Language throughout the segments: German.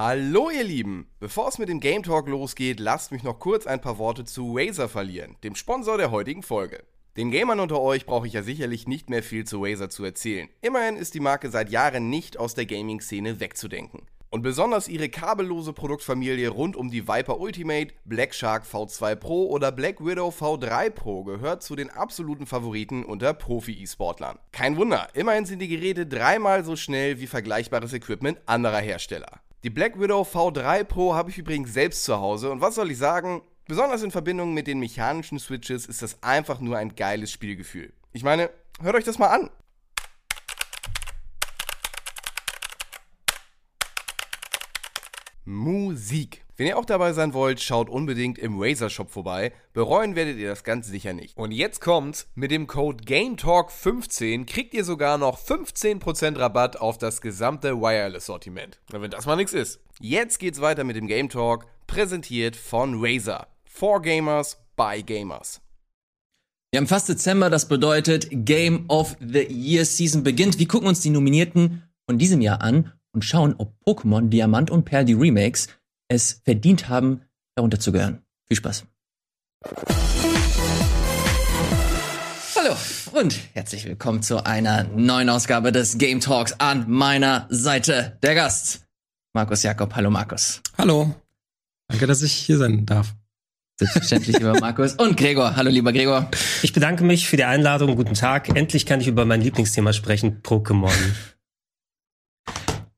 Hallo ihr Lieben! Bevor es mit dem Game Talk losgeht, lasst mich noch kurz ein paar Worte zu Razer verlieren, dem Sponsor der heutigen Folge. Den Gamern unter euch brauche ich ja sicherlich nicht mehr viel zu Razer zu erzählen. Immerhin ist die Marke seit Jahren nicht aus der Gaming-Szene wegzudenken. Und besonders ihre kabellose Produktfamilie rund um die Viper Ultimate, Black Shark V2 Pro oder Black Widow V3 Pro gehört zu den absoluten Favoriten unter Profi-E-Sportlern. Kein Wunder, immerhin sind die Geräte dreimal so schnell wie vergleichbares Equipment anderer Hersteller. Die Black Widow V3 Pro habe ich übrigens selbst zu Hause und was soll ich sagen? Besonders in Verbindung mit den mechanischen Switches ist das einfach nur ein geiles Spielgefühl. Ich meine, hört euch das mal an. Musik. Wenn ihr auch dabei sein wollt, schaut unbedingt im Razer Shop vorbei. Bereuen werdet ihr das ganz sicher nicht. Und jetzt kommt's, mit dem Code GameTalk15 kriegt ihr sogar noch 15% Rabatt auf das gesamte Wireless-Sortiment. Wenn das mal nichts ist. Jetzt geht's weiter mit dem Game Talk, präsentiert von Razer. For Gamers, by Gamers. Wir haben fast Dezember, das bedeutet Game of the Year Season beginnt. Wir gucken uns die Nominierten von diesem Jahr an und schauen, ob Pokémon Diamant und Perl, die Remakes, es verdient haben, darunter zu gehören. Viel Spaß. Hallo und herzlich willkommen zu einer neuen Ausgabe des Game Talks. An meiner Seite der Gast, Markus Jakob. Hallo Markus. Hallo. Danke, dass ich hier sein darf. Selbstverständlich lieber Markus. Und Gregor. Hallo, lieber Gregor. Ich bedanke mich für die Einladung. Guten Tag. Endlich kann ich über mein Lieblingsthema sprechen, Pokémon.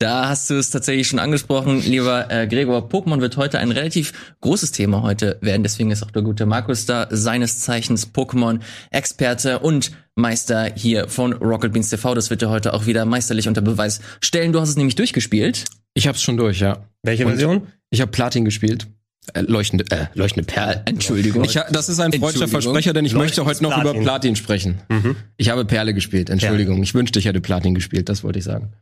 Da hast du es tatsächlich schon angesprochen, lieber äh, Gregor. Pokémon wird heute ein relativ großes Thema heute werden. Deswegen ist auch der gute Markus da, seines Zeichens Pokémon-Experte und Meister hier von Rocket Beans TV. Das wird er heute auch wieder meisterlich unter Beweis stellen. Du hast es nämlich durchgespielt. Ich hab's schon durch, ja. Welche Und Version? Ich habe Platin gespielt. Äh, leuchtende, äh, leuchtende Perl. Entschuldigung. Ich, das ist ein freudscher. Versprecher, denn ich möchte heute noch Platin. über Platin sprechen. Ich habe Perle gespielt, Entschuldigung. Ich wünschte, ich hätte Platin gespielt, das wollte ich sagen.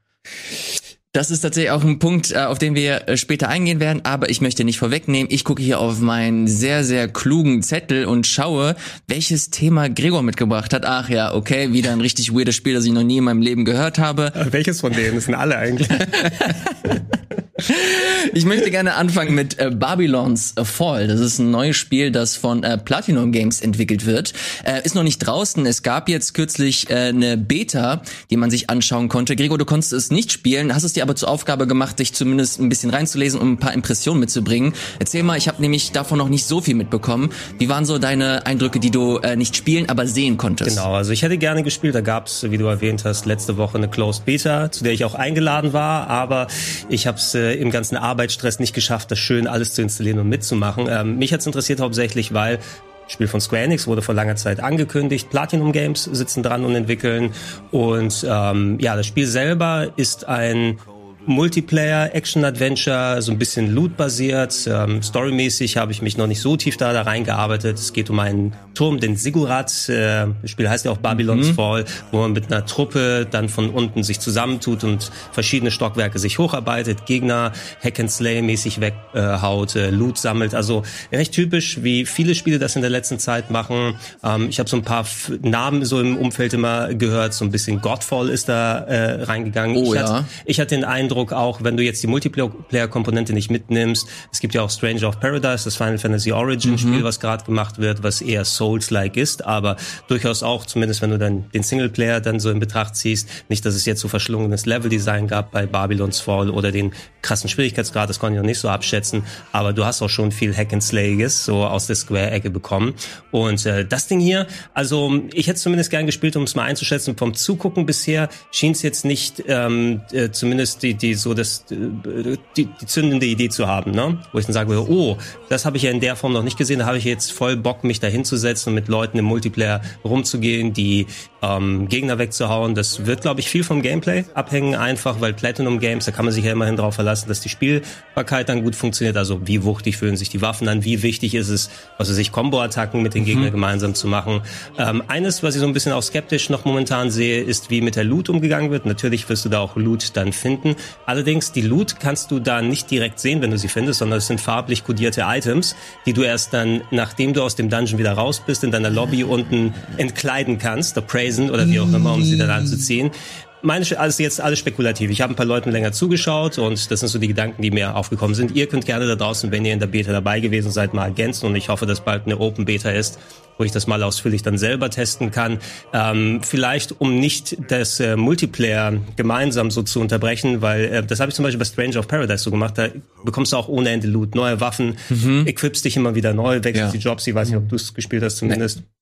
Das ist tatsächlich auch ein Punkt, äh, auf den wir äh, später eingehen werden, aber ich möchte nicht vorwegnehmen. Ich gucke hier auf meinen sehr, sehr klugen Zettel und schaue, welches Thema Gregor mitgebracht hat. Ach ja, okay, wieder ein richtig weirdes Spiel, das ich noch nie in meinem Leben gehört habe. Welches von denen? Das sind alle eigentlich. Ich möchte gerne anfangen mit äh, Babylons Fall. Das ist ein neues Spiel, das von äh, Platinum Games entwickelt wird. Äh, ist noch nicht draußen. Es gab jetzt kürzlich äh, eine Beta, die man sich anschauen konnte. Gregor, du konntest es nicht spielen, hast es dir aber zur Aufgabe gemacht, dich zumindest ein bisschen reinzulesen, um ein paar Impressionen mitzubringen. Erzähl mal, ich habe nämlich davon noch nicht so viel mitbekommen. Wie waren so deine Eindrücke, die du äh, nicht spielen, aber sehen konntest? Genau, also ich hätte gerne gespielt. Da gab's, wie du erwähnt hast, letzte Woche eine Closed Beta, zu der ich auch eingeladen war. Aber ich habe es äh, im ganzen Arbeitsstress nicht geschafft, das schön alles zu installieren und mitzumachen. Ähm, mich hat's interessiert hauptsächlich, weil Spiel von Square Enix wurde vor langer Zeit angekündigt. Platinum Games sitzen dran und entwickeln. Und ähm, ja, das Spiel selber ist ein Multiplayer, Action-Adventure, so ein bisschen Loot-basiert. Ähm, storymäßig habe ich mich noch nicht so tief da, da reingearbeitet. Es geht um einen Turm, den Sigurat. Äh, das Spiel heißt ja auch Babylon's Fall, wo man mit einer Truppe dann von unten sich zusammentut und verschiedene Stockwerke sich hocharbeitet, Gegner Hack-and-Slay-mäßig weghaut, äh, Loot sammelt. Also recht typisch, wie viele Spiele das in der letzten Zeit machen. Ähm, ich habe so ein paar F Namen so im Umfeld immer gehört. So ein bisschen Godfall ist da äh, reingegangen. Oh, ich ja. hatte, ich hatte den Eindruck auch, wenn du jetzt die Multiplayer-Komponente nicht mitnimmst, es gibt ja auch Stranger of Paradise, das Final Fantasy Origin-Spiel, was gerade gemacht wird, was eher Souls-like ist, aber durchaus auch, zumindest wenn du dann den Singleplayer dann so in Betracht ziehst, nicht, dass es jetzt so verschlungenes Level-Design gab bei Babylon's Fall oder den krassen Schwierigkeitsgrad, das konnte ich noch nicht so abschätzen, aber du hast auch schon viel Hack-and-Slayiges so aus der Square-Ecke bekommen. Und äh, das Ding hier, also ich hätte es zumindest gern gespielt, um es mal einzuschätzen. Vom Zugucken bisher schien es jetzt nicht ähm, äh, zumindest die, die so das äh, die, die zündende Idee zu haben, ne? Wo ich dann sage, oh, das habe ich ja in der Form noch nicht gesehen. Da habe ich jetzt voll Bock, mich da hinzusetzen und mit Leuten im Multiplayer rumzugehen, die ähm, Gegner wegzuhauen. Das wird, glaube ich, viel vom Gameplay abhängen, einfach, weil Platinum Games, da kann man sich ja immerhin darauf verlassen, dass die Spielbarkeit dann gut funktioniert. Also wie wuchtig fühlen sich die Waffen an, wie wichtig ist es, also sich Combo-Attacken mit den Gegnern gemeinsam zu machen. Ähm, eines, was ich so ein bisschen auch skeptisch noch momentan sehe, ist, wie mit der Loot umgegangen wird. Natürlich wirst du da auch Loot dann finden. Allerdings, die Loot kannst du da nicht direkt sehen, wenn du sie findest, sondern es sind farblich kodierte Items, die du erst dann, nachdem du aus dem Dungeon wieder raus bist, in deiner Lobby unten entkleiden kannst, appraisen oder wie auch immer, um sie dann anzuziehen. Meine, also jetzt alles spekulativ. Ich habe ein paar Leuten länger zugeschaut und das sind so die Gedanken, die mir aufgekommen sind. Ihr könnt gerne da draußen, wenn ihr in der Beta dabei gewesen seid, mal ergänzen und ich hoffe, dass bald eine Open Beta ist, wo ich das mal ausführlich dann selber testen kann. Ähm, vielleicht, um nicht das äh, Multiplayer gemeinsam so zu unterbrechen, weil äh, das habe ich zum Beispiel bei Stranger of Paradise so gemacht, da bekommst du auch ohne Ende Loot, neue Waffen, mhm. equipst dich immer wieder neu, wechselst ja. die Jobs, ich weiß nicht, ob du es gespielt hast zumindest. Nee.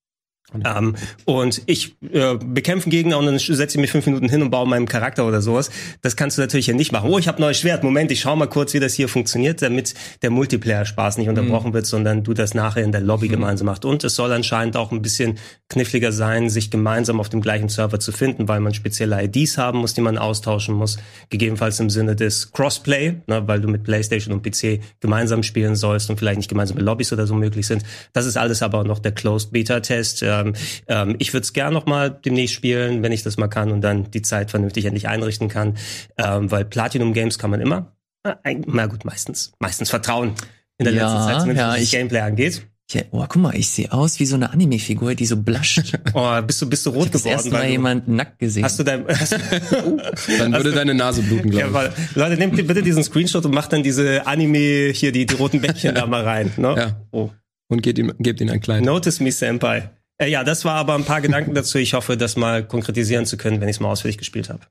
Ähm, und ich äh, bekämpfe Gegner und dann setze ich mich fünf Minuten hin und baue meinen Charakter oder sowas. Das kannst du natürlich ja nicht machen. Oh, ich habe neues Schwert. Moment, ich schau mal kurz, wie das hier funktioniert, damit der Multiplayer-Spaß nicht unterbrochen mhm. wird, sondern du das nachher in der Lobby mhm. gemeinsam machst. Und es soll anscheinend auch ein bisschen kniffliger sein, sich gemeinsam auf dem gleichen Server zu finden, weil man spezielle IDs haben muss, die man austauschen muss. Gegebenenfalls im Sinne des Crossplay, ne, weil du mit PlayStation und PC gemeinsam spielen sollst und vielleicht nicht gemeinsame Lobbys oder so möglich sind. Das ist alles aber noch der Closed Beta-Test. Ähm, ähm, ich würde es gern noch mal demnächst spielen, wenn ich das mal kann und dann die Zeit vernünftig endlich einrichten kann, ähm, weil Platinum Games kann man immer, na gut, meistens, meistens vertrauen in der ja, letzten Zeit, zumindest ja, was das Gameplay angeht. Ja, oh, guck mal, ich sehe aus wie so eine Anime-Figur, die so blascht. Oh, bist du bist du rot ich geworden? Erst mal jemand nackt gesehen. Hast du dein, hast, oh, dann würde deine Nase bluten, glaube ich. Ja, weil, Leute, nehmt bitte diesen Screenshot und macht dann diese Anime hier die, die roten Bäckchen da mal rein. Ne? Ja. Oh. Und gebt ihm, gebt ihm ein kleines. Notice me, Senpai. Äh, ja, das war aber ein paar Gedanken dazu. Ich hoffe, das mal konkretisieren zu können, wenn ich es mal ausführlich gespielt habe.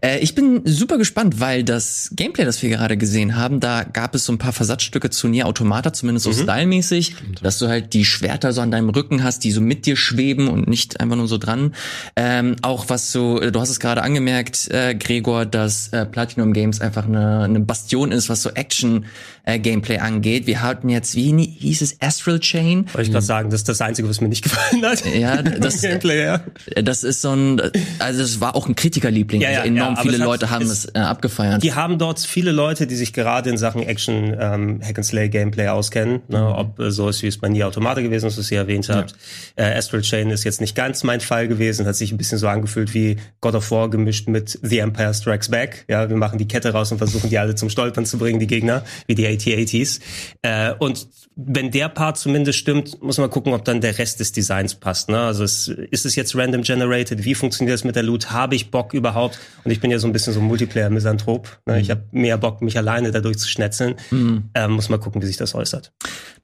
Äh, ich bin super gespannt, weil das Gameplay, das wir gerade gesehen haben, da gab es so ein paar Versatzstücke zu Nier Automata, zumindest so mhm. stylmäßig, dass du halt die Schwerter so an deinem Rücken hast, die so mit dir schweben und nicht einfach nur so dran. Ähm, auch was so, du hast es gerade angemerkt, äh, Gregor, dass äh, Platinum Games einfach eine, eine Bastion ist, was so Action äh, Gameplay angeht. Wir hatten jetzt, wie hieß es, Astral Chain? Wollte ich gerade sagen, das ist das Einzige, was mir nicht gefallen hat. Ja, das, Gameplay, ja. das ist so ein, also es war auch ein Kritikerliebling. Ja, ja, also enorm ja, viele Leute haben es äh, abgefeiert. Die haben dort viele Leute, die sich gerade in Sachen Action ähm, Hack and Slay Gameplay auskennen. Ne? Mhm. Ob äh, so ist, wie es bei Nier Automata gewesen ist, was ihr erwähnt habt. Äh, Astral Chain ist jetzt nicht ganz mein Fall gewesen, hat sich ein bisschen so angefühlt wie God of War gemischt mit The Empire Strikes Back. Ja, wir machen die Kette raus und versuchen die alle zum Stolpern zu bringen, die Gegner, wie die AT-ATs. Äh, und wenn der Part zumindest stimmt, muss man gucken, ob dann der Rest des Designs passt. Ne? Also es, ist es jetzt random generated? Wie funktioniert das mit der Loot? Habe ich Bock überhaupt? Und ich bin ja so ein bisschen so ein Multiplayer-Misanthrop. Ne? Mhm. Ich habe mehr Bock, mich alleine dadurch zu schnetzeln. Mhm. Ähm, muss mal gucken, wie sich das äußert.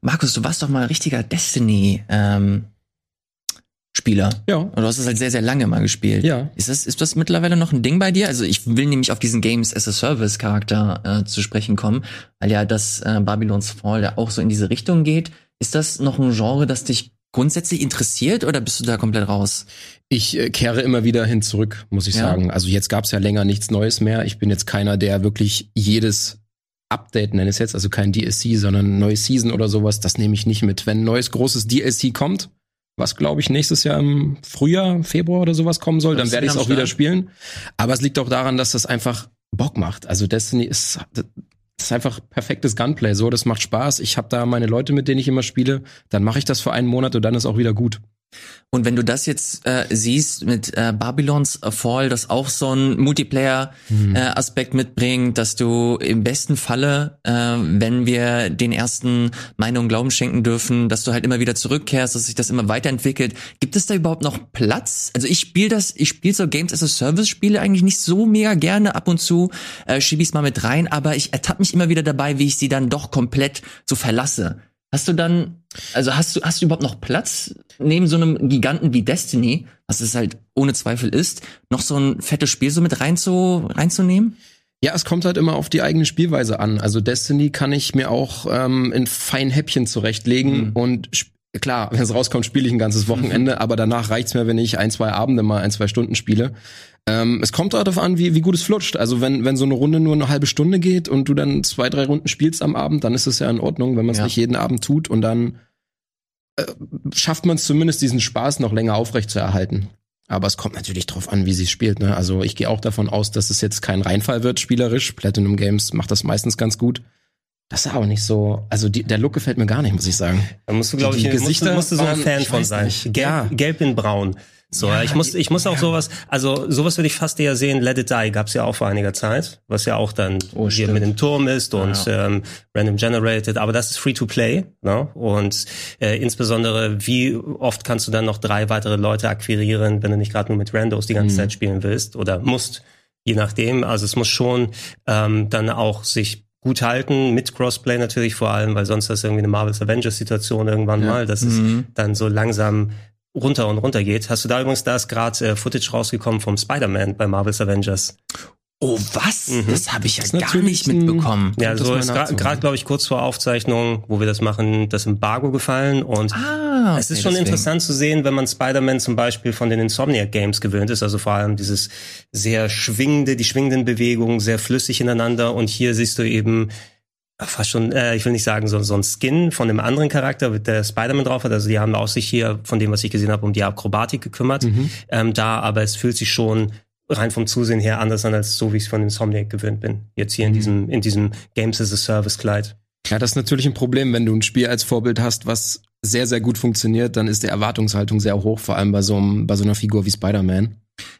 Markus, du warst doch mal ein richtiger Destiny. Ähm Spieler. Ja. Und du hast es halt sehr, sehr lange mal gespielt. Ja. Ist das, ist das mittlerweile noch ein Ding bei dir? Also ich will nämlich auf diesen Games as a Service Charakter äh, zu sprechen kommen, weil ja das äh, Babylon's Fall ja auch so in diese Richtung geht. Ist das noch ein Genre, das dich grundsätzlich interessiert oder bist du da komplett raus? Ich äh, kehre immer wieder hin zurück, muss ich ja. sagen. Also jetzt gab's ja länger nichts Neues mehr. Ich bin jetzt keiner, der wirklich jedes Update nenne es jetzt, also kein DLC, sondern neue Season oder sowas, das nehme ich nicht mit. Wenn ein neues großes DLC kommt, was glaube ich nächstes Jahr im Frühjahr, Februar oder sowas kommen soll, dann werde ich es auch wieder spielen. Aber es liegt auch daran, dass das einfach Bock macht. Also Destiny ist, das ist einfach perfektes Gunplay. So, das macht Spaß. Ich habe da meine Leute, mit denen ich immer spiele. Dann mache ich das für einen Monat und dann ist auch wieder gut. Und wenn du das jetzt äh, siehst mit äh, Babylons Fall, das auch so ein Multiplayer-Aspekt hm. äh, mitbringt, dass du im besten Falle, äh, wenn wir den ersten Meinungen Glauben schenken dürfen, dass du halt immer wieder zurückkehrst, dass sich das immer weiterentwickelt. Gibt es da überhaupt noch Platz? Also ich spiele das, ich spiele so Games as a Service Spiele eigentlich nicht so mega gerne. Ab und zu äh, schiebe ich es mal mit rein, aber ich ertappe mich immer wieder dabei, wie ich sie dann doch komplett so verlasse. Hast du dann, also hast du, hast du überhaupt noch Platz neben so einem Giganten wie Destiny, was es halt ohne Zweifel ist, noch so ein fettes Spiel so mit rein zu, reinzunehmen? Ja, es kommt halt immer auf die eigene Spielweise an. Also Destiny kann ich mir auch ähm, in feinen Häppchen zurechtlegen mhm. und klar, wenn es rauskommt, spiele ich ein ganzes Wochenende, mhm. aber danach reicht's mir, wenn ich ein, zwei Abende mal ein, zwei Stunden spiele. Ähm, es kommt darauf an, wie, wie gut es flutscht. Also wenn, wenn so eine Runde nur eine halbe Stunde geht und du dann zwei, drei Runden spielst am Abend, dann ist es ja in Ordnung, wenn man es ja. nicht jeden Abend tut und dann äh, schafft man es zumindest, diesen Spaß noch länger aufrecht zu erhalten. Aber es kommt natürlich drauf an, wie sie spielt. Ne? Also ich gehe auch davon aus, dass es jetzt kein Reinfall wird, spielerisch. Platinum Games macht das meistens ganz gut. Das ist aber nicht so. Also die, der Look gefällt mir gar nicht, muss ich sagen. Da musst du, glaube ich, die Gesichter musst, musst du so ein Fan von sein. Gelb, ja. gelb in Braun. So, ja, ich muss, ich muss auch sowas, also sowas würde ich fast eher sehen. Let It Die gab's ja auch vor einiger Zeit, was ja auch dann oh, hier mit dem Turm ist und ja. ähm, random generated. Aber das ist free to play, ne? Und äh, insbesondere, wie oft kannst du dann noch drei weitere Leute akquirieren, wenn du nicht gerade nur mit Randos die ganze mhm. Zeit spielen willst oder musst, je nachdem. Also es muss schon ähm, dann auch sich gut halten, mit Crossplay natürlich vor allem, weil sonst ist irgendwie eine Marvel's Avengers Situation irgendwann ja. mal, dass mhm. es dann so langsam runter und runter geht. Hast du da übrigens, da ist gerade äh, Footage rausgekommen vom Spider-Man bei Marvel's Avengers. Oh, was? Mhm. Das habe ich ja gar nicht mitbekommen. Ja, so ist gerade, grad, glaube ich, kurz vor Aufzeichnung, wo wir das machen, das Embargo gefallen. Und ah, okay, es ist schon deswegen. interessant zu sehen, wenn man Spider-Man zum Beispiel von den Insomniac Games gewöhnt ist, also vor allem dieses sehr schwingende, die schwingenden Bewegungen, sehr flüssig ineinander. Und hier siehst du eben fast schon, äh, ich will nicht sagen, so, so ein Skin von einem anderen Charakter, mit der Spider-Man drauf hat. Also die haben auch sich hier, von dem, was ich gesehen habe, um die Akrobatik gekümmert. Mhm. Ähm, da, aber es fühlt sich schon rein vom Zusehen her anders an, als so, wie ich es von Insomniac gewöhnt bin. Jetzt hier in mhm. diesem, in diesem Games as a Service Kleid. Ja, das ist natürlich ein Problem, wenn du ein Spiel als Vorbild hast, was sehr, sehr gut funktioniert, dann ist die Erwartungshaltung sehr hoch, vor allem bei so, einem, bei so einer Figur wie Spider-Man.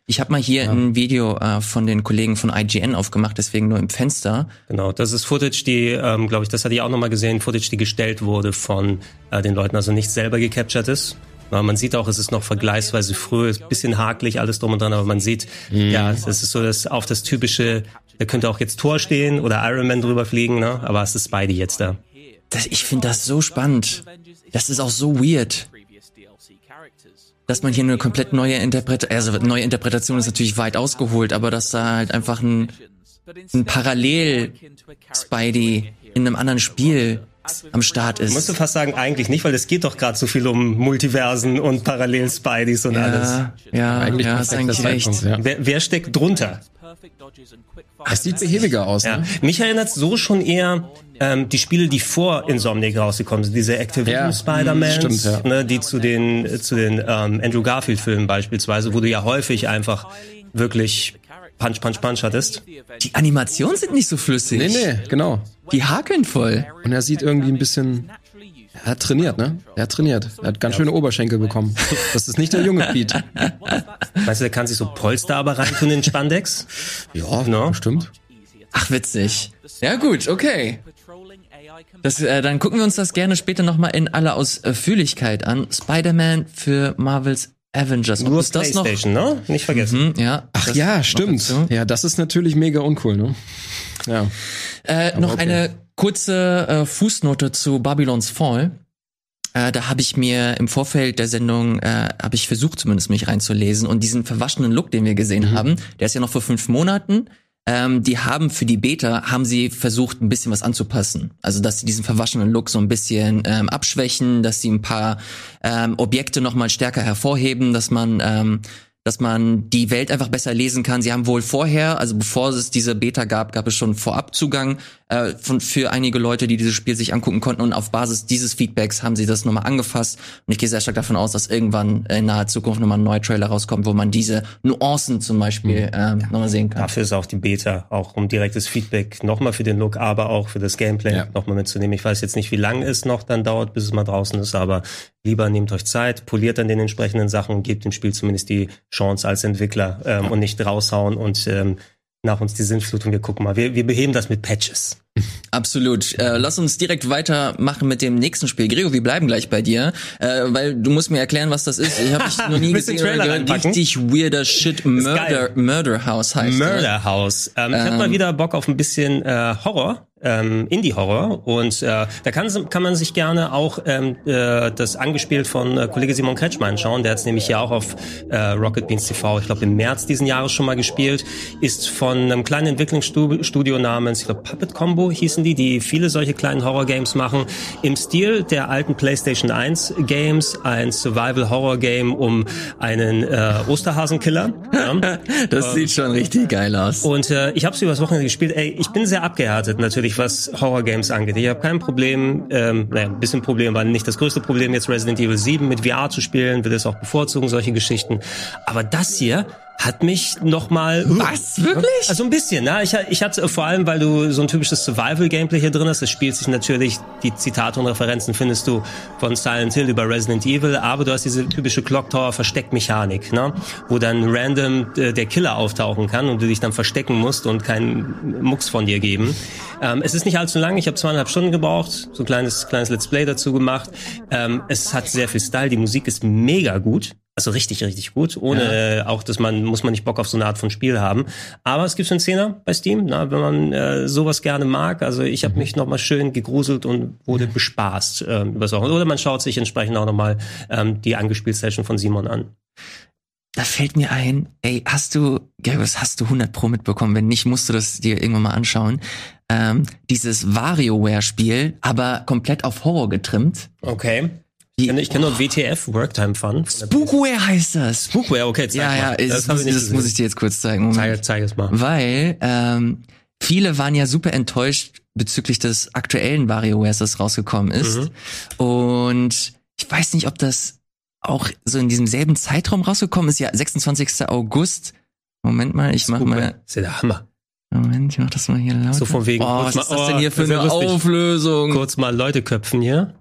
Ich habe mal hier ja. ein Video äh, von den Kollegen von IGN aufgemacht, deswegen nur im Fenster. Genau, das ist Footage, die, ähm, glaube ich, das hatte ich auch nochmal gesehen, Footage, die gestellt wurde von äh, den Leuten, also nicht selber gecaptured ist. Aber man sieht auch, es ist noch vergleichsweise früh, ist bisschen hakelig, alles drum und dran, aber man sieht, mhm. ja, es ist so das auf das typische, da könnte auch jetzt Tor stehen oder Iron Man drüber fliegen, ne? aber es ist Spidey jetzt da. Das, ich finde das so spannend. Das ist auch so weird dass man hier eine komplett neue Interpretation, also neue Interpretation ist natürlich weit ausgeholt, aber dass da halt einfach ein, ein Parallel-Spidey in einem anderen Spiel am Start ist. Musst du fast sagen, eigentlich nicht, weil es geht doch gerade so viel um Multiversen und Parallel-Spideys und ja, alles. Ja, eigentlich ja, ist eigentlich recht. Ja. Wer, wer steckt drunter? Es sieht behäbiger aus. Ja. Ne? Mich erinnert so schon eher ähm, die Spiele, die vor Insomniac rausgekommen sind, diese Activision ja. Spider-Man, ja. ne, die zu den zu den ähm, Andrew Garfield-Filmen beispielsweise, wo du ja häufig einfach wirklich Punch, Punch, Punch hattest. Die Animationen sind nicht so flüssig. Nee, nee, genau. Die hakeln voll. Und er sieht irgendwie ein bisschen er hat trainiert, ne? Er hat trainiert. Er hat ganz schöne Oberschenkel bekommen. Das ist nicht der junge Pete. Weißt du, der kann sich so Polster aber reintun in Spandex? Ja, no? stimmt. Ach, witzig. Ja gut, okay. Das, äh, dann gucken wir uns das gerne später nochmal in aller Ausführlichkeit an. Spider-Man für Marvels Avengers. Nur ist das PlayStation, noch? ne? Nicht vergessen. Mhm, ja. Ach ja, stimmt. Ja, das ist natürlich mega uncool, ne? Ja. Äh, noch okay. eine kurze äh, Fußnote zu Babylons Fall. Äh, da habe ich mir im Vorfeld der Sendung, äh, habe ich versucht zumindest mich reinzulesen und diesen verwaschenen Look, den wir gesehen mhm. haben, der ist ja noch vor fünf Monaten. Ähm, die haben für die Beta haben sie versucht ein bisschen was anzupassen, also dass sie diesen verwaschenen Look so ein bisschen ähm, abschwächen, dass sie ein paar ähm, Objekte noch mal stärker hervorheben, dass man ähm, dass man die Welt einfach besser lesen kann. Sie haben wohl vorher, also bevor es diese Beta gab, gab es schon Vorabzugang äh, von, für einige Leute, die dieses Spiel sich angucken konnten. Und auf Basis dieses Feedbacks haben sie das nochmal angefasst. Und ich gehe sehr stark davon aus, dass irgendwann in naher Zukunft nochmal ein neuer Trailer rauskommt, wo man diese Nuancen zum Beispiel mhm. ähm, ja, nochmal sehen kann. Dafür ist auch die Beta, auch um direktes Feedback nochmal für den Look, aber auch für das Gameplay ja. nochmal mitzunehmen. Ich weiß jetzt nicht, wie lange es noch dann dauert, bis es mal draußen ist, aber lieber nehmt euch Zeit, poliert dann den entsprechenden Sachen und gebt dem Spiel zumindest die Chance als Entwickler ähm, und nicht raushauen und ähm, nach uns die Sinnflut und wir gucken mal. Wir, wir beheben das mit Patches. Absolut. Äh, lass uns direkt weitermachen mit dem nächsten Spiel. Gregor, wir bleiben gleich bei dir, äh, weil du musst mir erklären, was das ist. Ich habe dich noch nie gesehen. Gehört. Richtig weirder Shit. Murder, Murder House heißt Murder House. Ähm, ähm, ich hab mal wieder Bock auf ein bisschen äh, Horror ähm, Indie-Horror. Und äh, da kann, kann man sich gerne auch ähm, äh, das angespielt von äh, Kollege Simon Kretschmann anschauen. Der hat es nämlich ja auch auf äh, Rocket Beans TV, ich glaube im März diesen Jahres schon mal gespielt. Ist von einem kleinen Entwicklungsstudio namens, ich glaube Puppet Combo hießen die, die viele solche kleinen Horror-Games machen. Im Stil der alten PlayStation 1 Games, ein Survival-Horror-Game um einen äh, Osterhasenkiller. Ja. das sieht schon richtig geil aus. Und äh, ich habe es übers Wochenende gespielt. Ey, ich bin sehr abgehärtet natürlich ich, was Horror-Games angeht. Ich habe kein Problem, ähm, naja, ein bisschen Problem war nicht das größte Problem, jetzt Resident Evil 7 mit VR zu spielen, will es auch bevorzugen, solche Geschichten. Aber das hier, hat mich noch mal Was? Wirklich? Also ein bisschen, ne? Ich, ich hatte vor allem, weil du so ein typisches Survival-Gameplay hier drin hast, es spielt sich natürlich, die Zitate und Referenzen findest du von Silent Hill über Resident Evil, aber du hast diese typische Clock Tower Versteckmechanik, ne? Wo dann random äh, der Killer auftauchen kann und du dich dann verstecken musst und keinen Mucks von dir geben. Ähm, es ist nicht allzu lang, ich habe zweieinhalb Stunden gebraucht, so ein kleines, kleines Let's Play dazu gemacht. Ähm, es hat sehr viel Style, die Musik ist mega gut. Also richtig, richtig gut. Ohne ja. äh, auch, dass man, muss man nicht Bock auf so eine Art von Spiel haben. Aber es gibt so einen Zehner bei Steam, na, wenn man äh, sowas gerne mag. Also ich habe mhm. mich nochmal schön gegruselt und wurde bespaßt ähm, über Sachen. Oder man schaut sich entsprechend auch nochmal ähm, die angespielt Session von Simon an. Da fällt mir ein, ey, hast du, Gergus, hast du 100 Pro mitbekommen? Wenn nicht, musst du das dir irgendwann mal anschauen. Ähm, dieses WarioWare-Spiel, aber komplett auf Horror getrimmt. Okay. Ich kenne, ich kenne nur WTF, Worktime Fun. Spookware heißt das. Spookware, okay, zeig ja, mal. Ja, das, das, das muss ich dir jetzt kurz zeigen. Zeig, zeig es mal. Weil ähm, viele waren ja super enttäuscht bezüglich des aktuellen WarioWares, das rausgekommen ist. Mhm. Und ich weiß nicht, ob das auch so in diesem selben Zeitraum rausgekommen ist. Ja, 26. August. Moment mal, ich mach Spookware. mal. Das ist ja der Hammer. Moment, ich mach das mal hier lauter. So von wegen. Oh, was ist das denn hier oh, für eine Auflösung? Kurz mal Leute köpfen hier.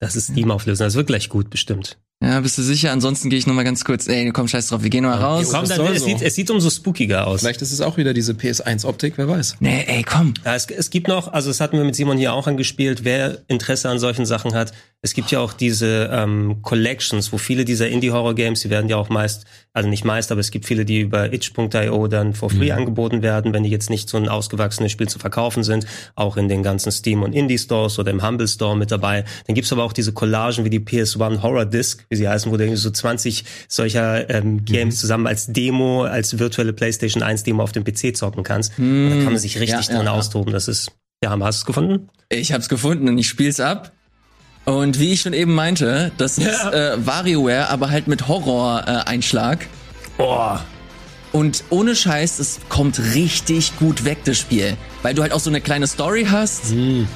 Das ist Steam auflösen. Das wird gleich gut, bestimmt. Ja, bist du sicher? Ansonsten gehe ich noch mal ganz kurz. Ey, komm, scheiß drauf, wir gehen mal raus. Komm, dann, es, so. sieht, es sieht umso spookiger aus. Vielleicht ist es auch wieder diese PS1-Optik, wer weiß. Nee, ey, komm. Ja, es, es gibt noch, also das hatten wir mit Simon hier auch angespielt, wer Interesse an solchen Sachen hat. Es gibt ja auch diese ähm, Collections, wo viele dieser Indie-Horror-Games, die werden ja auch meist, also nicht meist, aber es gibt viele, die über itch.io dann for free mhm. angeboten werden, wenn die jetzt nicht so ein ausgewachsenes Spiel zu verkaufen sind, auch in den ganzen Steam- und Indie-Stores oder im Humble Store mit dabei. Dann gibt's aber auch diese Collagen wie die PS1 Horror Disc, wie sie heißen, wo du so 20 solcher ähm, Games mhm. zusammen als Demo, als virtuelle PlayStation 1 Demo auf dem PC zocken kannst. Mhm. da kann man sich richtig ja, drin ja, austoben. Das ist, ja, hast du es gefunden? Ich hab's gefunden und ich spiel's ab. Und wie ich schon eben meinte, das ja. ist äh, WarioWare, aber halt mit Horror-Einschlag. Äh, Boah. Und ohne Scheiß, es kommt richtig gut weg, das Spiel. Weil du halt auch so eine kleine Story hast. Mhm.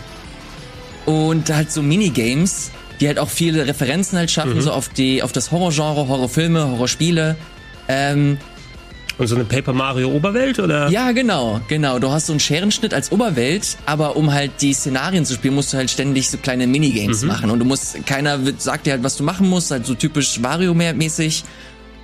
Und halt so Minigames, die halt auch viele Referenzen halt schaffen, mhm. so auf die, auf das Horrorgenre, Horrorfilme, Horrorspiele. Ähm, und so eine Paper Mario Oberwelt oder? Ja, genau, genau. Du hast so einen Scherenschnitt als Oberwelt, aber um halt die Szenarien zu spielen, musst du halt ständig so kleine Minigames mhm. machen und du musst keiner wird, sagt dir halt, was du machen musst, halt so typisch Mario mäßig.